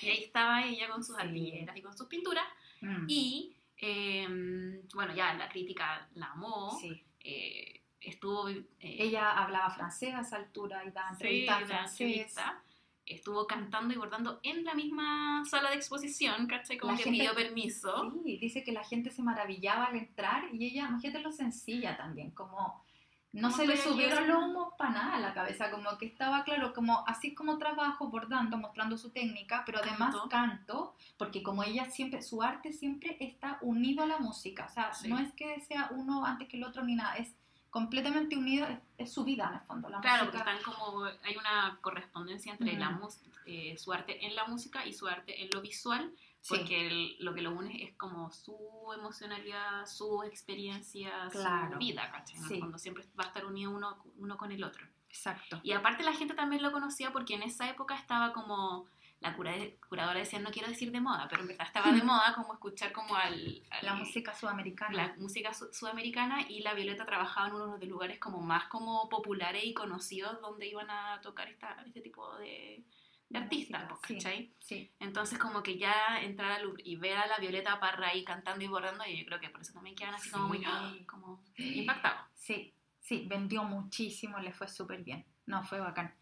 Y ahí estaba ella con sus Sí. arpilleras y con sus pinturas. Mm, Y eh, bueno, ya la crítica la amó. sí. eh, estuvo. eh, Ella hablaba francés a esa altura y daba sí, entrevistas francés. entrevista, Estuvo cantando y bordando en la misma sala de exposición, ¿cachai? Como La que gente- pidió permiso. Sí, dice que la gente se maravillaba al entrar y ella, imagínate lo sencilla también, como no se le subieron los humos para nada a la cabeza, como que estaba claro, como así como trabajo, bordando, mostrando su técnica, pero además Canto. canto, porque como ella siempre, su arte siempre está unido a la música, o sea, Sí. no es que sea uno antes que el otro ni nada, es completamente unido, es, su vida en el fondo, la Claro, porque música. están como, hay una correspondencia entre la eh, su arte en la música y su arte en lo visual, Sí. porque el- lo que lo une es como su emocionalidad, su experiencia, Claro. su vida, ¿cachai? En el Sí. fondo siempre va a estar unido uno, uno con el otro. Exacto. Y aparte la gente también lo conocía porque en esa época estaba como, la cura- curadora decía, no quiero decir de moda, pero en verdad estaba de moda como escuchar como al... al- La música sudamericana. la música su- sudamericana y la Violeta trabajaba en uno de los lugares como más como populares y conocidos donde iban a tocar esta, este tipo de, de artistas, pues, sí. ¿cachai? Sí. Entonces como que ya entrar al Louvre y ver a la Violeta Parra ahí cantando y bordando, y yo creo que por eso también quedan así como muy Sí. ¡ah! como impactados. Sí, sí, vendió muchísimo, le fue súper bien. No, fue bacán.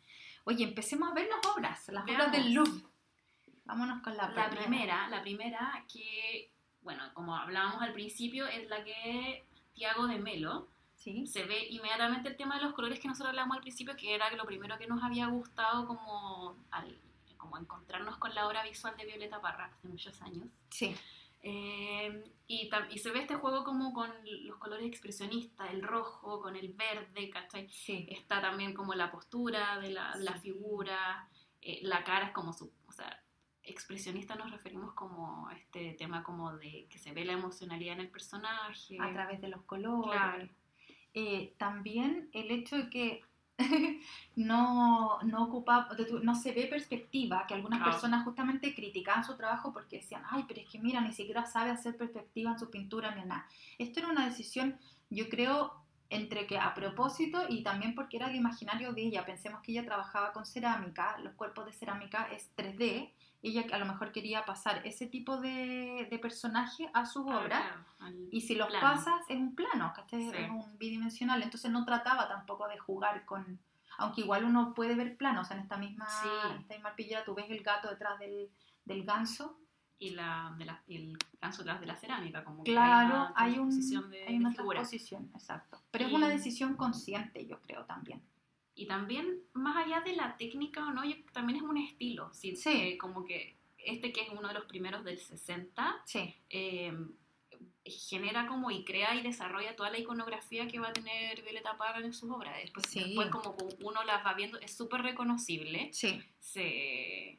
Oye, empecemos a ver las obras, las obras Veamos. del Louvre. Vámonos con la, La primera, la primera que, bueno, como hablábamos al principio, es la que Tiago de Melo, Sí, se ve inmediatamente el tema de los colores que nosotros hablamos al principio, que era lo primero que nos había gustado como, al, como encontrarnos con la obra visual de Violeta Parra hace muchos años. sí, Eh, y, se ve este juego como con los colores expresionistas, el rojo con el verde, ¿cachai? sí. Está también como la postura de la, la figura, eh, la cara es como su, o sea, expresionista nos referimos como a este tema como de que se ve la emocionalidad en el personaje. A través de los colores. Claro. Eh, también el hecho de que no, no ocupa, no se ve perspectiva, que algunas personas justamente criticaban su trabajo porque decían, ay, pero es que mira, ni siquiera sabe hacer perspectiva en su pintura ni nada. Esto era una decisión, yo creo, entre que a propósito y también porque era el imaginario de ella. Pensemos que ella trabajaba con cerámica, los cuerpos de cerámica es 3D, ella a lo mejor quería pasar ese tipo de, de personaje a su Ah, obra. claro, al- Y si los plano. pasas es un plano, ¿cachai? Sí. Es un bidimensional. Entonces no trataba tampoco de jugar con. Aunque igual uno puede ver planos en esta misma, Sí. en esta misma arpillera, tú ves el gato detrás del, del ganso. y, la, de la, y el ganso detrás de la cerámica, como que Claro, hay hay, una un, transposición de, hay una de transposición, exacto. Pero es una decisión consciente, yo creo también. Y también, más allá de la técnica o no, yo- también es un estilo. Sí, Sí. eh, como que este que es uno de los primeros del 60, Sí, eh, genera como y crea y desarrolla toda la iconografía que va a tener Violeta Parra en sus obras. Después, Sí. después como uno las va viendo, es súper reconocible. sí, Se,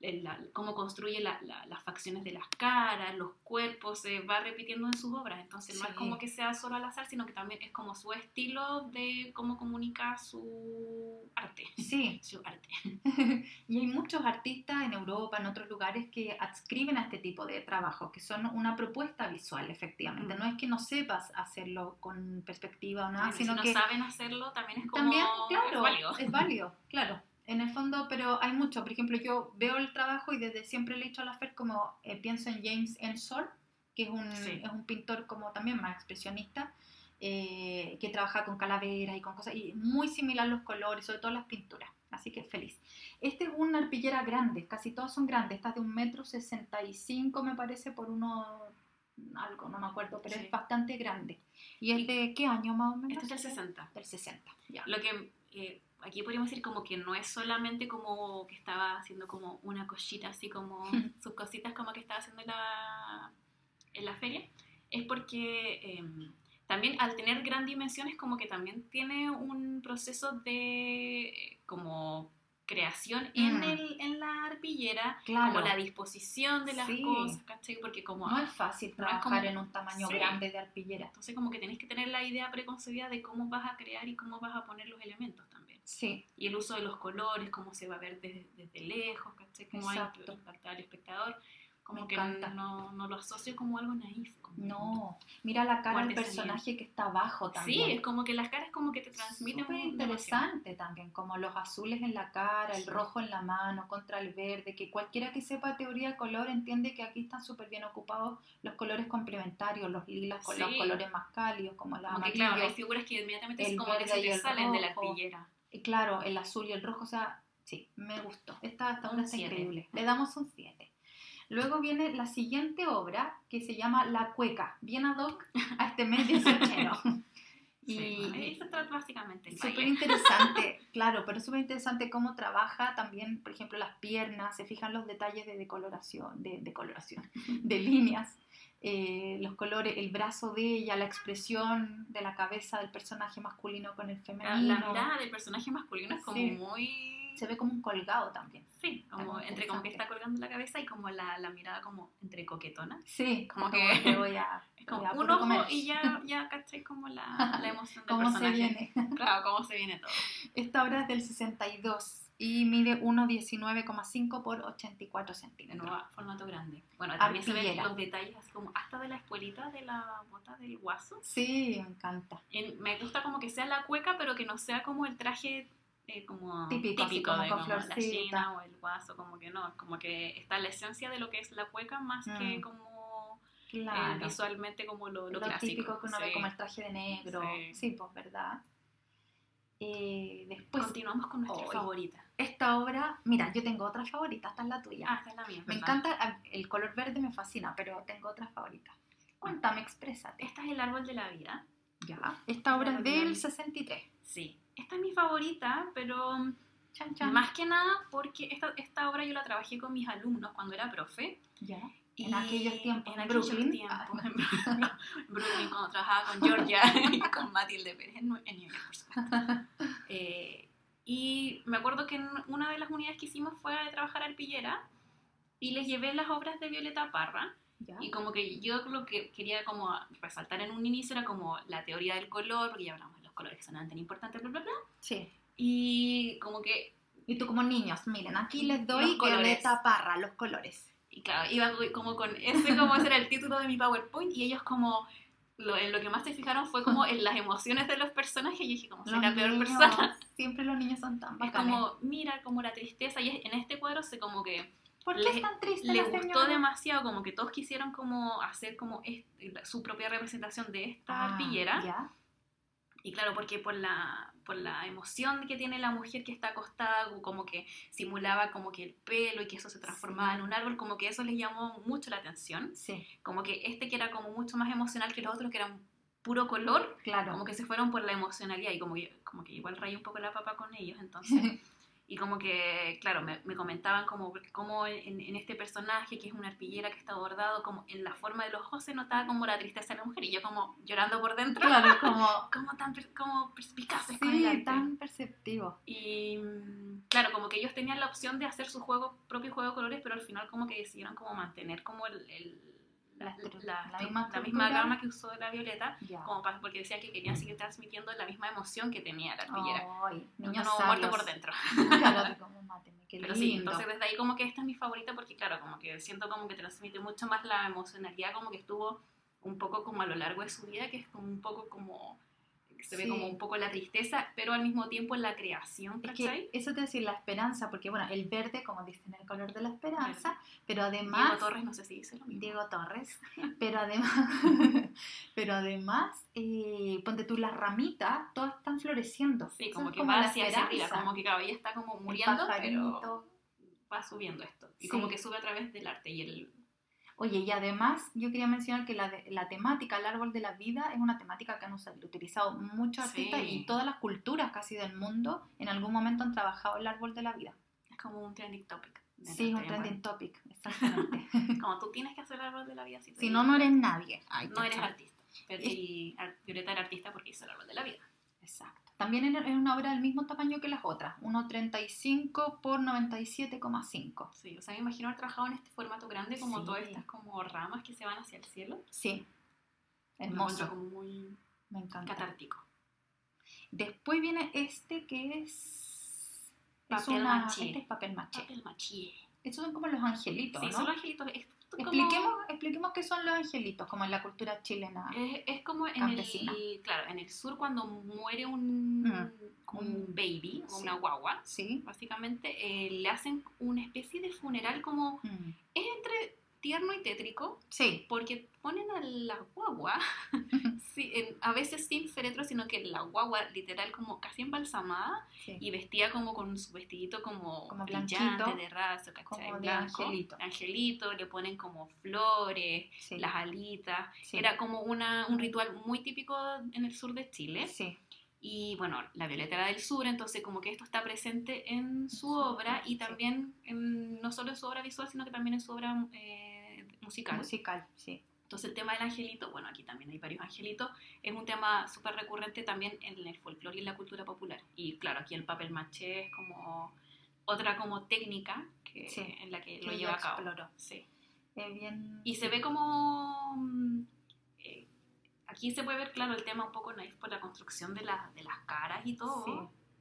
la- cómo construye la- la- las facciones de las caras, los cuerpos, se va repitiendo en sus obras. Entonces no Sí. es como que sea solo al azar, sino que también es como su estilo de cómo comunica su arte. sí. Su arte. y hay muchos artistas en Europa, en otros lugares, que adscriben a este tipo de trabajos, que son una propuesta visual, efectivamente. Mm. No es que no sepas hacerlo con perspectiva o nada, Bueno, sino si no que saben hacerlo, también es como también, claro, es válido. es válido, claro. En el fondo, pero hay mucho. Por ejemplo, yo veo el trabajo y desde siempre le he dicho a la Fer como eh, pienso en James Ensor, que es un, Sí. es un pintor como también más expresionista, eh, que trabaja con calaveras y con cosas, y muy similar los colores, sobre todo las pinturas. Así que feliz. Este es una arpillera grande, casi todas son grandes. Esta es de un metro sesenta y cinco, me parece, por uno algo, no me acuerdo, pero Sí. es bastante grande. ¿Y es Y- de qué año más o menos? Este es del 60. Del 60, ya. Lo que eh, aquí podríamos decir como que no es solamente como que estaba haciendo como una cosita así como sus cositas como que estaba haciendo en la, en la feria, es porque eh, también al tener gran dimensiones como que también tiene un proceso de eh, como creación en, Mm. el, en la arpillera, Claro. como la disposición de las Sí. cosas, ¿cachai? Porque como... No es fácil trabajar como- en un tamaño Sí. grande de arpillera. Entonces como que tenés que tener la idea preconcebida de cómo vas a crear y cómo vas a poner los elementos también. Sí, Y el uso de los colores, cómo se va a ver desde, desde lejos, ¿cachai? Cómo hay que Exacto. impactar al espectador. Como Me que no, no lo asocio como algo naif. como- no. Mira la cara del personaje que está abajo Sí, también. es como que las caras como que te transmiten Súper interesante también, como los azules en la cara, el Sí. rojo en la mano contra el verde, que cualquiera que sepa teoría de color entiende que aquí están súper bien ocupados los colores complementarios, los lilas con los Sí. colores más cálidos, como que amarillo, claro, hay figuras que inmediatamente el como que se te salen de la rojo. Claro, el azul y el rojo, o sea, sí, me gustó. Esta, esta Un obra está siete. increíble. Le damos un 7. Luego viene la siguiente obra que se llama La Cueca, bien ad hoc a este mes. Sí, Y bueno, eso trata básicamente súper interesante, claro, pero súper interesante cómo trabaja también, por ejemplo, las piernas, se fijan los detalles de decoloración, de decoloración, de líneas, eh, los colores, el brazo de ella, la expresión de la cabeza del personaje masculino con el femenino. la mirada del personaje masculino es como Sí. muy... Se ve como un colgado también. Sí, como entre como que está colgando la cabeza y como la, la mirada como entre coquetona. Sí, Como como, que- que voy a, Es como voy a un ojo comer. y ya, ya caché como la, la emoción del cómo se personaje. viene. Claro, cómo se viene todo. Esta obra es del 62 y mide 1,19,5 por 84 De centímetros. nuevo, formato grande. Bueno, también se ven Arpillera. los detalles así como hasta de la espuelita de la bota del guaso. Sí, me encanta. En- me gusta como que sea la cueca, pero que no sea como el traje eh, como Típico, así como de con como la china o el guaso, como que no, como que está la esencia de lo que es la cueca más que Mm. como Claro. eh, visualmente como lo, lo lo clásico. típico que uno ve Sí. como el traje de negro. Sí. Sí, pues verdad. Eh, después, Continuamos con nuestra Hoy. favorita. esta obra, mira, yo tengo otra favorita, esta es la tuya. Ah, esta es la mía. me ¿verdad? encanta, ah, el color verde me fascina, pero tengo otra favorita. Cuéntame, exprésate. Esta es el árbol de la vida. Ya. Esta obra es del la- 63. Sí. Esta es mi favorita, pero Chan, chan. más que nada porque esta, esta obra yo la trabajé con mis alumnos cuando era profe. Ya. Y En aquellos tiempos, En aquellos Brooklyn. tiempos, Ah. en Brooklyn, cuando trabajaba con Georgia y con Matilde Pérez en, New York, por supuesto. Eh, y me acuerdo que en una de las unidades que hicimos fue a trabajar arpillera y les llevé las obras de Violeta Parra Ya. y como que yo lo que quería como resaltar en un inicio era como la teoría del color, porque ya hablamos de los colores que son tan importantes, bla, bla, bla. Sí. Y como que Y tú como niños, miren, aquí les doy. Violeta Parra, los colores. Y claro, iba como con ese, como ese era el título de mi PowerPoint, y ellos como, lo, en lo que más se fijaron fue como en las emociones de los personajes, y yo dije como, soy la peor niños, persona. Siempre los niños son tan Es bacanes. como, mira, como la tristeza, y es- en este cuadro se como que ¿Por qué le- es tan triste le la gustó señora? demasiado, como que todos quisieron como hacer como este- su propia representación de esta Ah, arpillera. Ya. Y claro, porque por la, por la emoción que tiene la mujer que está acostada, como que simulaba como que el pelo y que eso se transformaba Sí. en un árbol, como que eso les llamó mucho la atención. Sí, Como que este que era como mucho más emocional que los otros, que eran puro color, claro. como que se fueron por la emocionalidad y como, que- como que igual rayé un poco la papa con ellos, entonces... Y como que, claro, me, me comentaban como, como en, en este personaje, que es una arpillera que está bordado, como en la forma de los ojos se notaba como la tristeza de la mujer, y yo como llorando por dentro, claro, como... como tan como perspicaces Sí, tan perceptivo. Y claro, como que ellos tenían la opción de hacer su juego, propio juego de colores, pero al final como que decidieron como mantener como el, el- la, La misma la misma estructura. gama que usó la Violeta, como pa- porque decía que querían seguir transmitiendo la misma emoción que tenía la arpillera. No, niños no, muerto por dentro. Claro, así como máteme, qué Pero lindo. sí, entonces desde ahí como que esta es mi favorita porque claro, como que siento como que transmite mucho más la emocionalidad, como que estuvo un poco como a lo largo de su vida, que es como un poco como, que se ve como un poco la tristeza, pero al mismo tiempo la creación, Es ¿cachai? que eso te decir la esperanza, porque bueno, el verde, como dicen, el color de la esperanza, Verde. pero Diego además... Torres no sé si dice lo mismo. Diego Torres, pero además, pero además, eh, ponte tú las ramitas, todas están floreciendo. Sí, como es que va la hacia, arriba, como que claro, ella está como muriendo, pero va subiendo esto. Y Sí. como que sube a través del arte y el... Oye, y además yo quería mencionar que la, la temática, el árbol de la vida, es una temática que han usado- utilizado muchos artistas Sí. y todas las culturas casi del mundo en algún momento han trabajado el árbol de la vida. Es como un trending topic. Sí, es un este trending topic, exactamente. Como tú tienes que hacer el árbol de la vida. Si, si no, no eres nadie. Ay, no eres artista. Pero, y Violeta era artista porque hizo el árbol de la vida. Exacto. También es una obra del mismo tamaño que las otras, 1,35 por 97,5. Sí, o sea, me imagino haber trabajado en este formato grande, como Sí. todas estas como ramas que se van hacia el cielo. Sí. Me Hermoso. como muy Me encanta. catártico. Después viene este que es. es Papel una- maché. Este es papel maché. Papel maché. Estos son como los angelitos, Sí, ¿no? son los angelitos. Como- Expliquemos, expliquemos qué son los angelitos, como en la cultura chilena. Es, es como en Campesina. el, claro, en el sur cuando muere un, Mm. un baby o Sí. una guagua, Sí. básicamente, eh, le hacen una especie de funeral como, Mm. es entre tierno y tétrico, Sí. porque ponen a la guagua, sí, en- a veces sin féretro, sino que la guagua literal como casi embalsamada sí. y vestida como con su vestidito como, Como brillante, de raso, ¿cachai? como de Blanco, angelito. angelito, le ponen como flores, sí. las alitas, era como una, un ritual muy típico en el sur de Chile. Sí. Y bueno, la Violeta era del sur, entonces como que esto está presente en su obra y también en- no solo en su obra visual, sino que también en su obra eh, musical. Musical, sí. Entonces el tema del angelito, bueno, aquí también hay varios angelitos, es un tema súper recurrente también en el folclore y en la cultura popular. Y claro, aquí el papel maché es como otra como técnica que, Sí, en la que que lo lleva a cabo. Sí. Es bien. Y se ve como... aquí se puede ver, claro, el tema un poco naif por la construcción de, la- de las caras y todo. Sí.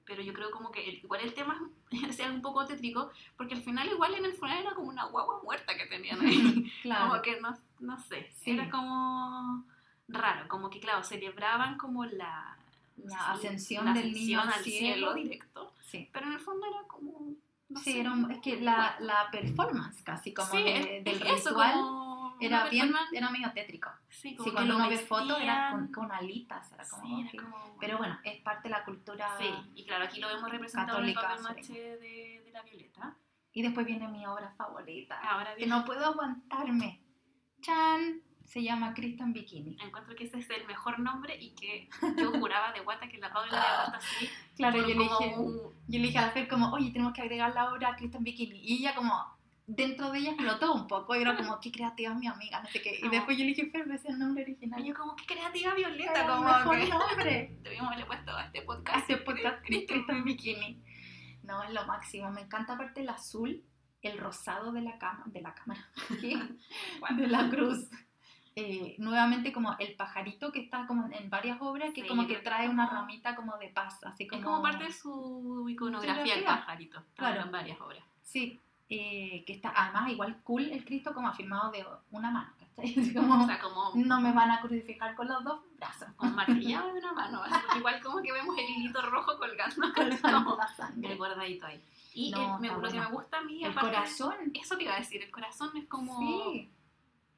Pero yo creo como que el- igual el tema sea un poco tétrico, porque al final igual en el funeral era como una guagua muerta que tenían ahí. Claro. Como que no, no sé, Sí. era como raro, como que claro, celebraban como la, La ascensión la del niño al cielo. directo, Sí. pero en el fondo era como... no Sí, sé, era un- es que la, la performance casi como Sí, de- del es eso, ritual como era bien, era medio tétrico. Sí, como Sí, cuando uno ve fotos era con, con alitas, era como, Sí, era como- Pero bueno, es parte de la cultura. Sí, y claro, aquí lo vemos representado en el papel maché de, de la Violeta. Y después viene mi obra favorita, Ahora que no puedo aguantarme. Chan, se llama Christian Bikini. encuentro que ese es el mejor nombre y que yo juraba de guata que la Paula le puesto así. Claro, yo le, dije, un- yo le dije a la Fer como, oye, tenemos que agregar la obra a Christian Bikini. Y ella como, dentro de ella explotó un poco. Y era como, qué creativa es mi amiga, no sé qué. Y después yo le dije, Fer, ese es el nombre original. Y yo como, qué creativa Violeta, Era como mejor que nombre. debíamos haberle puesto a este a podcast. este podcast Christian Christian Bikini. No, es lo máximo. Me encanta aparte el azul, el rosado de la cama, de la cámara, de la cruz. Eh, nuevamente como el pajarito que está como en varias obras que Sí, como que trae una ramita como de paz, así como... Es como parte de su iconografía el pajarito. Claro. en varias obras. Sí, eh, que está además igual cool el Cristo como afirmado de una mano, ¿cachai? Como, O sea, como, no me van a crucificar con los dos brazos, como martillado de una mano. igual como que vemos el hilito rojo colgando el sangre. bordadito ahí. Y No, el- me- lo que bueno. me gusta a mí, El aparte, corazón, eso te iba a decir, el corazón es como... sí.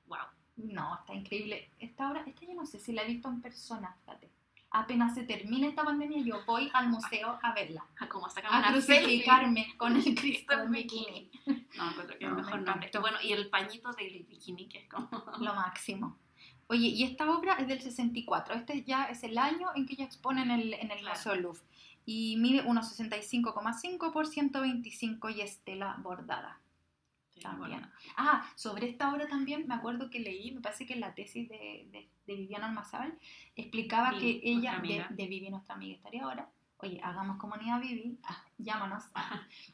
Wow. No, está increíble. Esta obra, esta yo no sé si la he visto en persona, fíjate. Apenas se termine esta pandemia, yo voy al museo a verla. Como sacar A una crucificarme con el Cristo en bikini. No, encuentro que es No, me mejor nombre. encantó. Bueno, y el pañito del bikini, que es como... Lo máximo. Oye, y esta obra es del 64. Este ya es el año en que ella expone en el, en el Claro. Museo Louvre. Y mide unos 65,5 por 125 y es tela bordada. También. Ah, sobre esta obra también me acuerdo que leí, me parece que en la tesis de, de, de Viviana Almazal explicaba que ella, de, de Vivi, nuestra amiga, estaría ahora. Oye, hagamos comunidad Vivi, ah, llámanos.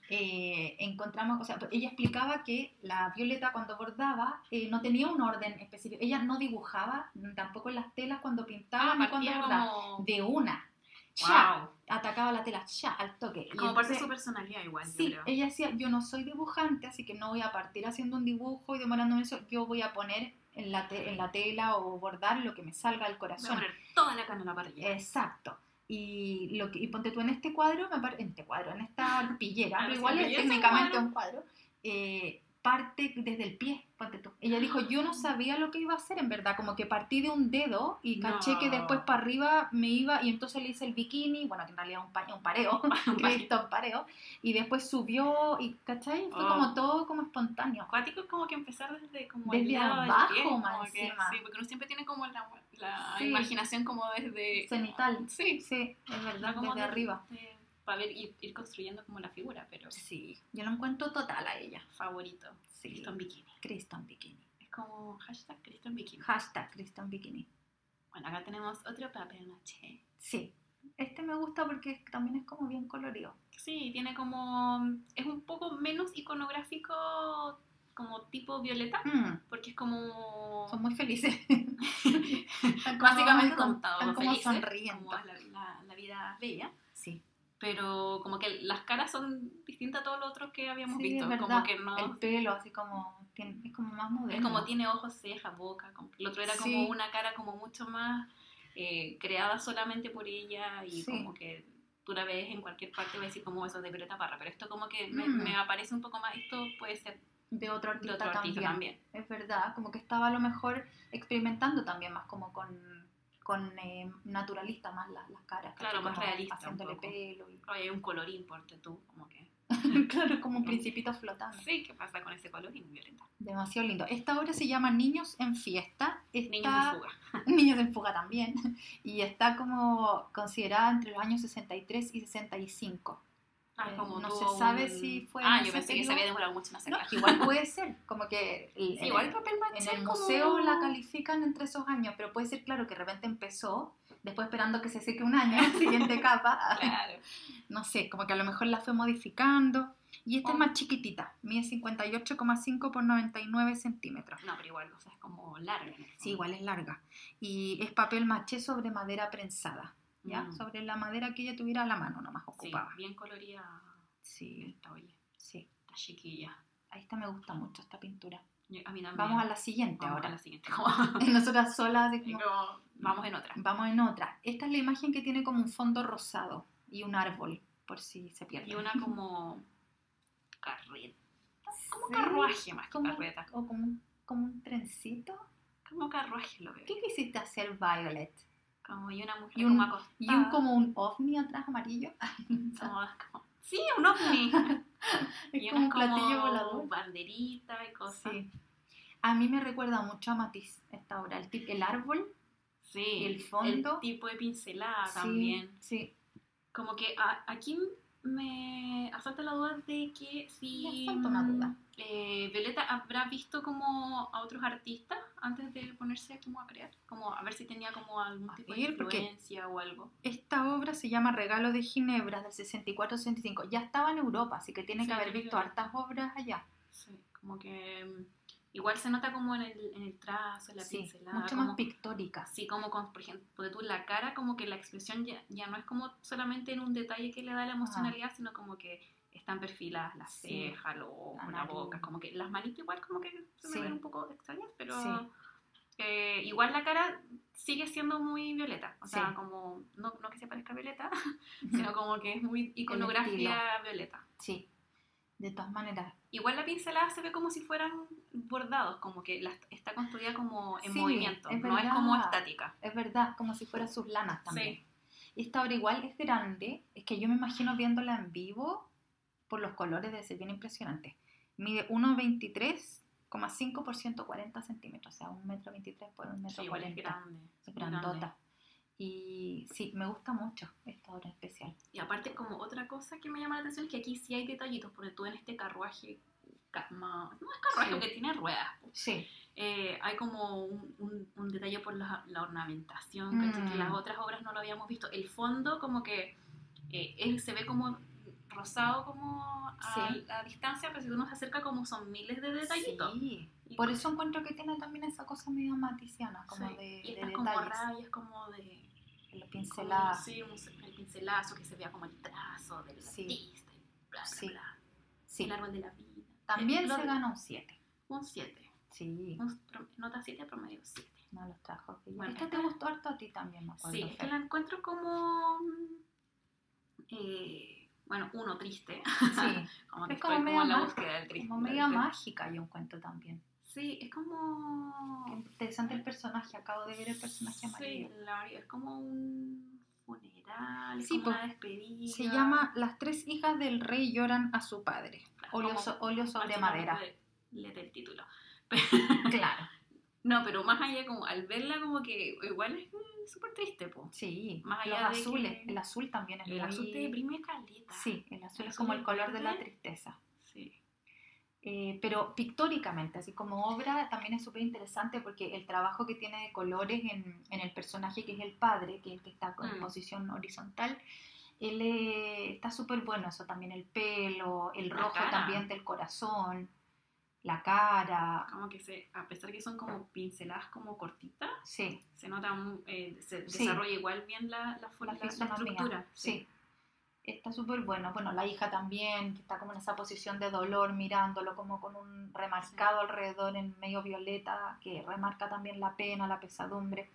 Eh, encontramos, o sea, ella explicaba que la Violeta cuando bordaba eh, no tenía un orden específico. Ella no dibujaba tampoco en las telas cuando pintaba Ah, ni cuando bordaba. como... De una. Ya, Wow. atacaba la tela, ya, al toque. Como parte de su personalidad igual, yo Sí, creo. ella decía, yo no soy dibujante, así que no voy a partir haciendo un dibujo y demorándome eso, yo voy a poner en la, te- en la tela o bordar lo que me salga del Voy a corazón. poner toda la carne en. Exacto. Y, lo que, y ponte tú en este cuadro, me en este cuadro, en esta arpillera, Ah, pero igual es técnicamente un cuadro, eh, parte desde el pie, ponte tú. Ella dijo, yo no sabía lo que iba a hacer, en verdad, como que partí de un dedo y caché que No. después para arriba me iba y entonces le hice el bikini, bueno, que en realidad un, pa- un pareo, Cristo pareo, y después subió y, ¿cachai? Fue Oh. como todo como espontáneo. Acuático es como que empezar desde como Desde el lado del abajo, pie, como más que-. Sí, porque uno siempre tiene como la, la Sí. imaginación como desde... Cenital. Sí, Sí, es verdad, como desde arriba. Para ver, ir, ir construyendo como la figura, pero Sí, yo lo encuentro total a ella. favorito, Sí, Cristo en bikini. Cristo en bikini. Es como hashtag Cristo en bikini. Hashtag Cristo en bikini. Bueno, acá tenemos otro papel maché. Sí, Este me gusta porque también es como bien colorido. Sí, tiene como. Es un poco menos iconográfico, como tipo violeta, Mm, porque es como. son muy felices. Como- básicamente están como felices, como la, la- la vida bella. Pero como que las caras son distintas a todos los otros que habíamos sí, visto. es. Como que no. El pelo así como... tiene- es como más moderno. Es como tiene ojos, cejas, boca. como- el otro era Sí. como una cara como mucho más eh, creada solamente por ella y Sí. como que tú la ves en cualquier parte y vas a decir como eso de Violeta Parra. Pero esto como que me, Mm. me aparece un poco más, esto puede ser De otro de artista, otro artista también. también. Es verdad, como que estaba a lo mejor experimentando también más como con, con eh, naturalista más las, las caras. Claro, más realista Haciéndole pelo. Y... Oye, hay un colorín, porte tú, como que... claro, como un principito flotando. Sí, ¿qué pasa con ese colorín, Violeta? Demasiado lindo. Esta obra se llama Niños en Fiesta. Está... Niños en fuga. Niños en fuga también. Y está como considerada entre los años 63 y 65. Ah, Eh, como no se sabe si fue Ah, yo pensé que se había demorado mucho en No, hacerla. igual puede ser, como que el- Sí, en, igual el, el papel en el como- museo la califican entre esos años, pero puede ser claro que de repente empezó, después esperando que se seque un año, siguiente capa, Claro. no sé, como que a lo mejor la fue modificando. Y esta Oh. es más chiquitita, mide 58,5 por 99 centímetros. No, pero igual, o sea, es como larga. Sí, igual es larga. Y es papel maché sobre madera prensada, ¿ya? Mm. Sobre la madera que ella tuviera a la mano nomás Sí, ocupaba. bien colorida Sí, esta, oye, sí. esta chiquilla. A esta me gusta mucho, esta pintura. Yo- A mí también. Vamos a la siguiente Vamos ahora. a la siguiente. Nosotras solas, así como, como, Vamos en otra. Vamos en otra. Esta es la imagen que tiene como un fondo rosado y un árbol, por si se pierde. Y una como carreta. Como Sí, carruaje más que como- carreta. O como un, como un trencito. Como carruaje lo veo. ¿Qué quisiste hacer, Violet? Como y una mujer Y un- como. Y un como un ovni atrás amarillo. Como- como- Sí, un ovni. es y como un platillo volador. banderita y cosas. Sí. A mí me recuerda mucho a Matisse esta obra. El, el árbol. Sí, el fondo. El tipo de pincelada sí, también. Sí. Como que a- aquí me asalta la duda de que si una duda. eh, Violeta habrá visto como a otros artistas antes de ponerse como a crear, como a ver si tenía como algún A tipo ver, de influencia o algo. Esta obra se llama Regalo de Ginebra del 64-65. Ya estaba en Europa, así que tiene Sí, que haber visto hartas obras allá. Sí, como que mm, igual se nota como en el, en el trazo, en la Sí, pincelada, mucho como- más pictórica. Así como, con, por ejemplo, de tú la cara, como que la expresión ya, ya no es como solamente en un detalle que le da la emocionalidad, sino como que están perfiladas las Sí. cejas, los ojos, La boca, como que las manitas igual como que se Sí. me ven un poco extrañas, pero Sí. eh, igual la cara sigue siendo muy violeta, o sea, Sí. como, no, no que se parezca violeta, sino como que es muy iconografía violeta. Sí, de todas maneras. Igual la pincelada se ve como si fueran bordados, como que la- está construida como en Sí, movimiento, es no es como estática. Es verdad, como si fueran sus lanas también. Sí. Esta obra igual es grande, es que yo me imagino viéndola en vivo, por los colores debe ser bien impresionante. Mide 1,23,5 por 140 centímetros, o sea, 1,23 por 1,40 Sí, igual es grande. Es muy grande. Y sí, me gusta mucho esta obra especial. Y aparte, como otra cosa que me llama la atención es que aquí sí hay detallitos, porque tú en este carruaje, no es carruaje, Sí. que tiene ruedas, Sí, eh, hay como un, un- un detalle por la, la ornamentación, Mm. que las otras obras no lo habíamos visto. El fondo como que eh, él se ve como rosado como a, Sí. a distancia, pero si uno se acerca como son miles de detallitos. sí. Y Por eso encuentro que tiene también esa cosa medio maticiana, como Sí, de, y de como detalles. rayas como de Como, pincelada. sí, un- el pincelazo que se vea como el trazo del Sí. artista y bla, bla, Sí. bla. Sí. el árbol de la vida También se ganó un 7. un 7 Sí, nota 7 promedio 7 no los trajo. Bueno, esta te gustó harto a ti también, me acuerdo. sí es que la encuentro como eh, bueno uno triste Sí, como que Es como estoy como media en la búsqueda del triste como media mágica yo encuentro también. Sí es como Qué interesante el personaje, acabo de ver el personaje sí amarillo. la verdad, es como un funeral Sí, como una despedida Se llama Las tres hijas del rey lloran a su padre. Óleo, so- sobre madera. léete el título Claro, No, pero más allá, como al verla, como que igual es mm, súper triste, po. sí. Más Los allá de azules, que- el azul también es El muy... azul te deprime caleta. Sí, el azul El es como el color de la tristeza. Eh, pero pictóricamente, así como obra, también es súper interesante porque el trabajo que tiene de colores en, en, el personaje que es el padre, que es el que está en Mm. posición horizontal, él eh, está súper bueno, eso también, el pelo, el La rojo cara. también del corazón, la cara, Como que se, a pesar que son como pinceladas como cortitas, sí, se nota, un- eh, se Sí. desarrolla igual bien la, la, la la- estructura. sí. Está súper bueno. Bueno, la hija también, que está como en esa posición de dolor, mirándolo como con un remarcado alrededor en medio violeta, que remarca también la pena, la pesadumbre.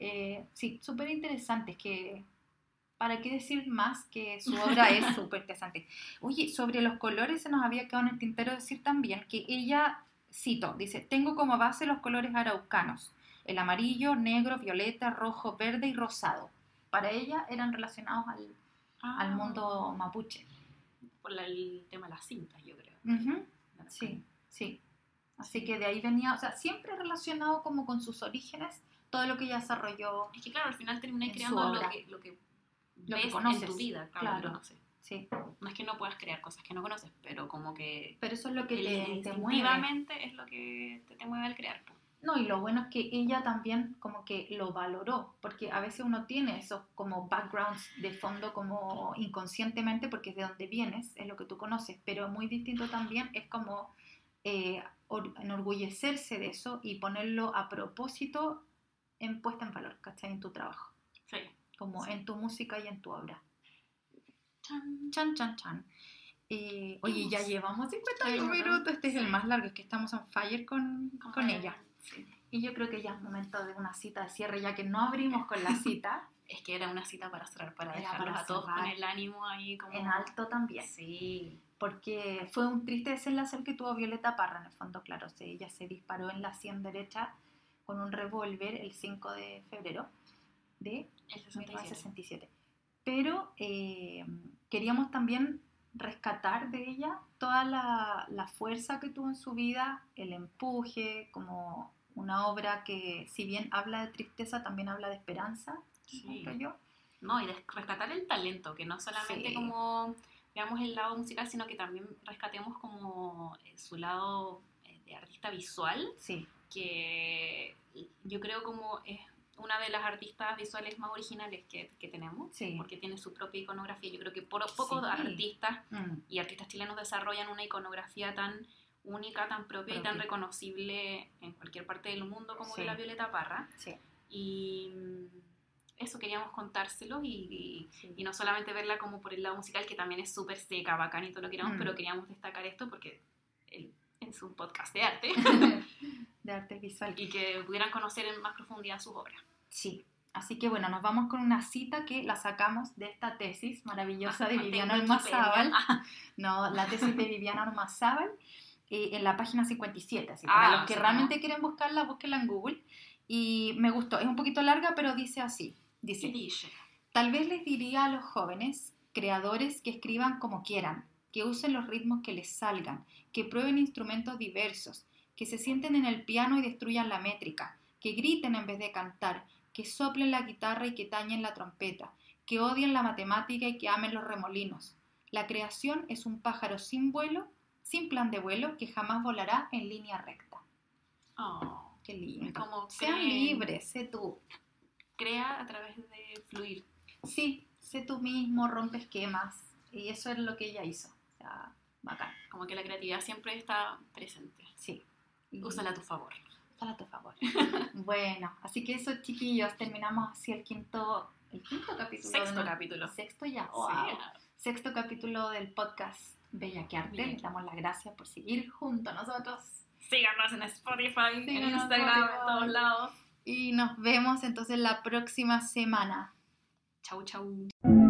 Eh, sí, súper interesante. Es que, ¿para qué decir más que su obra es súper interesante? Oye, sobre los colores se nos había quedado en el tintero decir también que ella, cito, dice, tengo como base los colores araucanos, el amarillo, negro, violeta, rojo, verde y rosado. Para ella eran relacionados al, Ah, al mundo mapuche. Por la- el tema de las cintas, yo creo. Sí, sí. Así que de ahí venía, o sea, siempre relacionado como con sus orígenes, todo lo que ella desarrolló, Es que claro, al final terminé creando lo que, lo que Lo que ves conoces, en tu vida, claro, claro. lo conoces. sí. No es que no puedas crear cosas que no conoces, pero como que Pero eso es lo que te, te mueve. es lo que te, te mueve al crear. No, y lo bueno es que ella también como que lo valoró, porque a veces uno tiene esos como backgrounds de fondo como inconscientemente, porque es de donde vienes, es lo que tú conoces, pero muy distinto también es como eh, or- enorgullecerse de eso y ponerlo a propósito en puesta en valor, ¿cachai? En tu trabajo, Sí. como Sí. en tu música y en tu obra. Chan. Chan, chan, chan. Eh, oye, ya Vamos. llevamos 50 Ay, ¿verdad? minutos, este es el más largo, es que estamos on fire con, con ella. Sí. Y yo creo que ya es momento de una cita de cierre, ya que no abrimos con la cita, Es que era una cita para cerrar, para Era dejarlos para a todos con el ánimo ahí como... en alto también, Sí. porque fue un triste desenlace el que tuvo Violeta Parra, en el fondo, claro, se- ella se disparó en la sien derecha con un revólver el 5 de febrero de El 67. 1967. Pero eh, queríamos también rescatar de ella toda la, la fuerza que tuvo en su vida, el empuje, como una obra que si bien habla de tristeza, también habla de esperanza, Sí. yo. No, y de- rescatar el talento, que no solamente Sí. como veamos el lado musical, sino que también rescatemos como eh, su lado eh, de artista visual, Sí, que yo creo como es una de las artistas visuales más originales que, que tenemos, Sí. porque tiene su propia iconografía. Yo creo que por pocos Sí. artistas Mm, y artistas chilenos desarrollan una iconografía tan única, tan propia y tan reconocible en cualquier parte del mundo como Sí. de la Violeta Parra. sí, Y mm, eso queríamos contárselo y, y- sí. y no solamente verla como por el lado musical, que también es súper seca, bacán y todo lo que queramos, Mm. pero queríamos destacar esto porque él es un podcast de arte de arte visual. y que pudieran conocer en más profundidad sus obras. Sí. Así que bueno, nos vamos con una cita que la sacamos de esta tesis maravillosa de Ah, Viviana tengo Ormazábal. Wikipedia. No, la tesis de Viviana Ormazábal eh, en la página 57. Así, Ah, para los que sí, realmente quieren buscarla, búsquenla en Google. Y me gustó, es un poquito larga, pero dice así. Dice, ¿Qué dice? tal vez les diría a los jóvenes, creadores, que escriban como quieran, que usen los ritmos que les salgan, que prueben instrumentos diversos, que se sienten en el piano y destruyan la métrica, que griten en vez de cantar, que soplen la guitarra y que tañen la trompeta, que odien la matemática y que amen los remolinos. La creación es un pájaro sin vuelo, sin plan de vuelo, que jamás volará en línea recta. Oh, Qué lindo. Como Sean creen. libres, sé tú. crea a través de fluir. Sí, sé tú mismo, rompe esquemas. Y eso es lo que ella hizo. O sea, bacán. Como que la creatividad siempre está presente. Sí. Úsala a tu favor. Úsala a tu favor. bueno, así que eso, chiquillos, terminamos así el quinto, el quinto capítulo. Sexto ¿no? capítulo. Sexto ya. Sí. Wow. Sexto capítulo del podcast Bella que Arte. Bella Les damos las gracias por seguir junto a nosotros. Síganos en Spotify, en Síganos en Instagram, en todos lados. Y nos vemos entonces la próxima semana. Chau, chau.